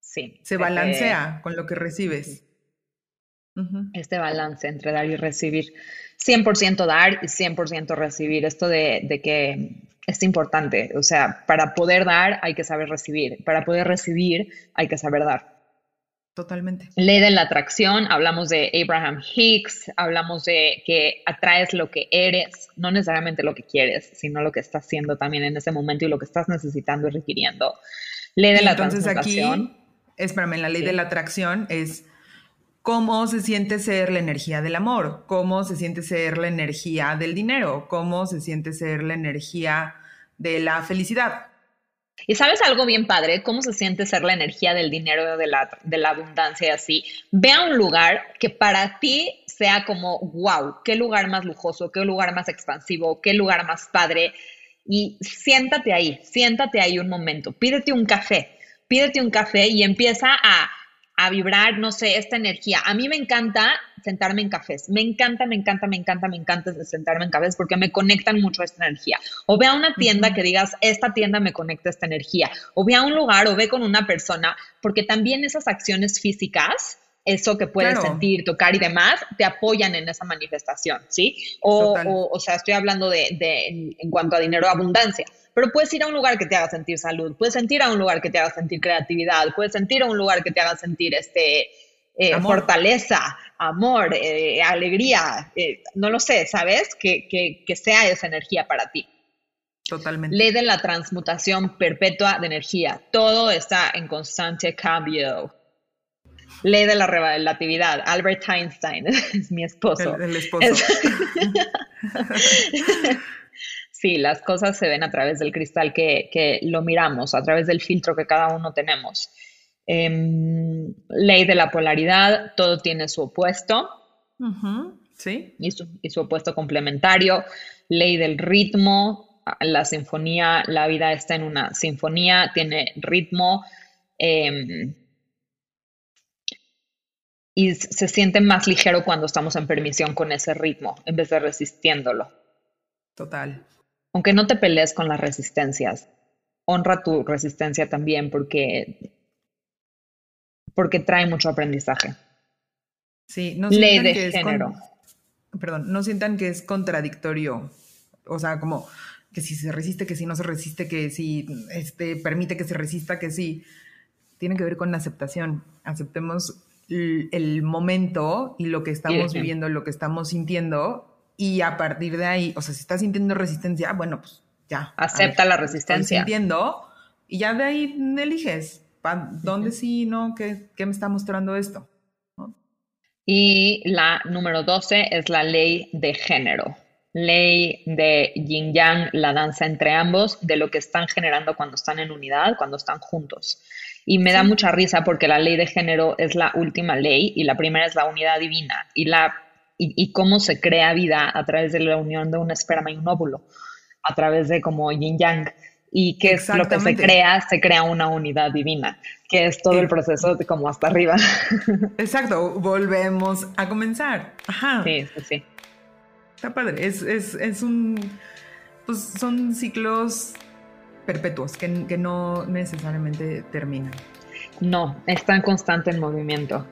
Sí. Se balancea con lo que recibes este balance entre dar y recibir. 100% dar y 100% recibir. Esto de, que es importante. O sea, para poder dar hay que saber recibir. Para poder recibir hay que saber dar. Totalmente. Ley de la atracción, hablamos de Abraham Hicks, hablamos de que atraes lo que eres, no necesariamente lo que quieres, sino lo que estás haciendo también en ese momento y lo que estás necesitando y requiriendo. Ley de la entonces aquí, espérame, la ley de la atracción es cómo se siente ser la energía del amor, cómo se siente ser la energía del dinero, cómo se siente ser la energía de la felicidad. Y sabes algo bien padre, cómo se siente ser la energía del dinero, de la, abundancia y así. Ve a un lugar que para ti sea como, wow, qué lugar más lujoso, qué lugar más expansivo, qué lugar más padre. Y siéntate ahí, siéntate ahí un momento, pídete un café, pídete un café y empieza a a vibrar, no sé, esta energía. A mí me encanta sentarme en cafés. Me encanta, me encanta, me encanta, me encanta sentarme en cafés porque me conectan mucho a esta energía. O ve a una tienda que digas, esta tienda me conecta a esta energía. O ve a un lugar o ve con una persona, porque también esas acciones físicas, eso que puedes sentir, tocar y demás, te apoyan en esa manifestación, ¿sí? O, o, sea, estoy hablando de, de en cuanto a dinero, abundancia pero puedes ir a un lugar que te haga sentir salud, puedes sentir a un lugar que te haga sentir creatividad, puedes sentir a un lugar que te haga sentir este, eh, fortaleza, amor, eh, alegría, eh, no lo sé, ¿sabes? Que, que, sea esa energía para ti. Totalmente. Ley de la transmutación perpetua de energía. Todo está en constante cambio. Ley de la relatividad. Albert Einstein es mi esposo. El, esposo. Sí, las cosas se ven a través del cristal que, lo miramos, a través del filtro que cada uno tenemos. Em, ley de la polaridad, todo tiene su opuesto. Sí. Y su, y su opuesto complementario. Ley del ritmo, la sinfonía, la vida está en una sinfonía, tiene ritmo. Em, y se siente más ligero cuando estamos en permisión con ese ritmo en vez de resistiéndolo. Total. Aunque no te pelees con las resistencias, honra tu resistencia también porque, porque trae mucho aprendizaje. Sí, no Ley de que género. perdón, no sientan que es contradictorio. O sea, como que si se resiste, que si no se resiste, que si este, permite que se resista, que si. Tiene que ver con la aceptación. Aceptemos el momento y lo que estamos viviendo, lo que estamos sintiendo, y a partir de ahí, o sea, si estás sintiendo resistencia, bueno, pues ya. Acepta la resistencia. Sintiendo, y ya de ahí eliges, ¿dónde sí, no? ¿Qué, me está mostrando esto? Y la número 12 es la ley de género. Ley de yin yang, la danza entre ambos, de lo que están generando cuando están en unidad, cuando están juntos. Y me da mucha risa porque la ley de género es la última ley y la primera es la unidad divina y, la, y, cómo se crea vida a través de la unión de un esperma y un óvulo, a través de como yin yang. Y qué es lo que se crea, se crea una unidad divina, que es todo el eh, proceso de como hasta arriba. Exacto, volvemos a comenzar. Ajá. Sí, sí, sí. Está padre, es, es, es un, pues son ciclos perpetuos, que, no necesariamente terminan. No, están constante en movimiento.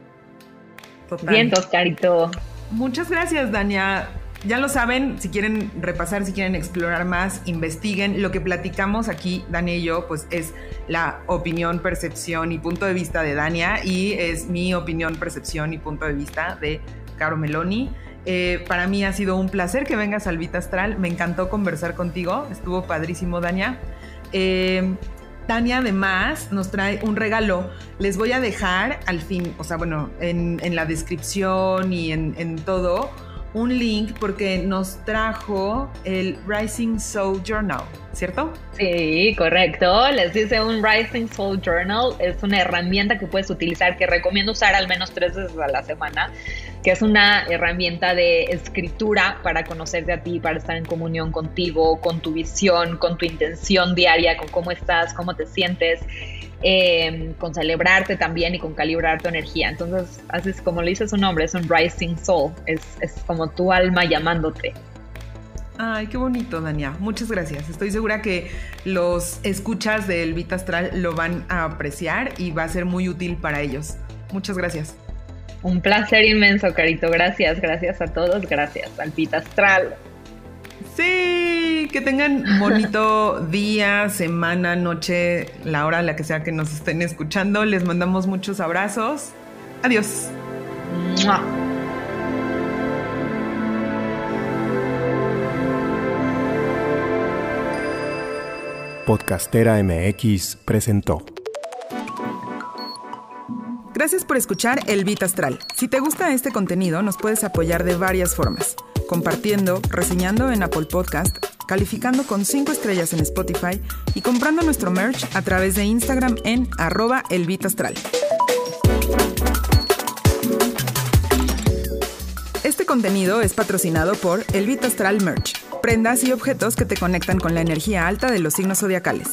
Total. Bien, Carito. Muchas gracias, Dania. Ya lo saben, si quieren repasar, si quieren explorar más, investiguen. Lo que platicamos aquí, Dania y yo, pues es la opinión, percepción y punto de vista de Dania y es mi opinión, percepción y punto de vista de Caro Meloni. Eh, para mí ha sido un placer que vengas al Vita Astral. Me encantó conversar contigo. Estuvo padrísimo, Dania. Eh, Tania además nos trae un regalo. Les voy a dejar al fin, o sea, bueno, en, la descripción y en, en, todo, un link porque nos trajo el Rising Soul Journal, ¿cierto? Sí, correcto. Les dice un Rising Soul Journal. Es una herramienta que puedes utilizar, que recomiendo usar al menos tres veces a la semana que es una herramienta de escritura para conocerte a ti, para estar en comunión contigo, con tu visión, con tu intención diaria, con cómo estás, cómo te sientes, em, con celebrarte también y con calibrar tu energía. Entonces, así es como le dice su nombre, es un Rising Soul, es, es como tu alma llamándote. Ay, qué bonito, Dania. Muchas gracias. Estoy segura que los escuchas del Vita Astral lo van a apreciar y va a ser muy útil para ellos. Muchas gracias. Un placer inmenso, Carito. Gracias, gracias a todos. Gracias, Alpita Astral. Sí, que tengan bonito día, semana, noche, la hora a la que sea que nos estén escuchando. Les mandamos muchos abrazos. Adiós. Podcastera MX presentó. Gracias por escuchar El Vita Astral. Si te gusta este contenido, nos puedes apoyar de varias formas. Compartiendo, reseñando en Apple Podcast, calificando con 5 estrellas en Spotify y comprando nuestro merch a través de Instagram en arroba Astral. Este contenido es patrocinado por El Vita Astral Merch, prendas y objetos que te conectan con la energía alta de los signos zodiacales.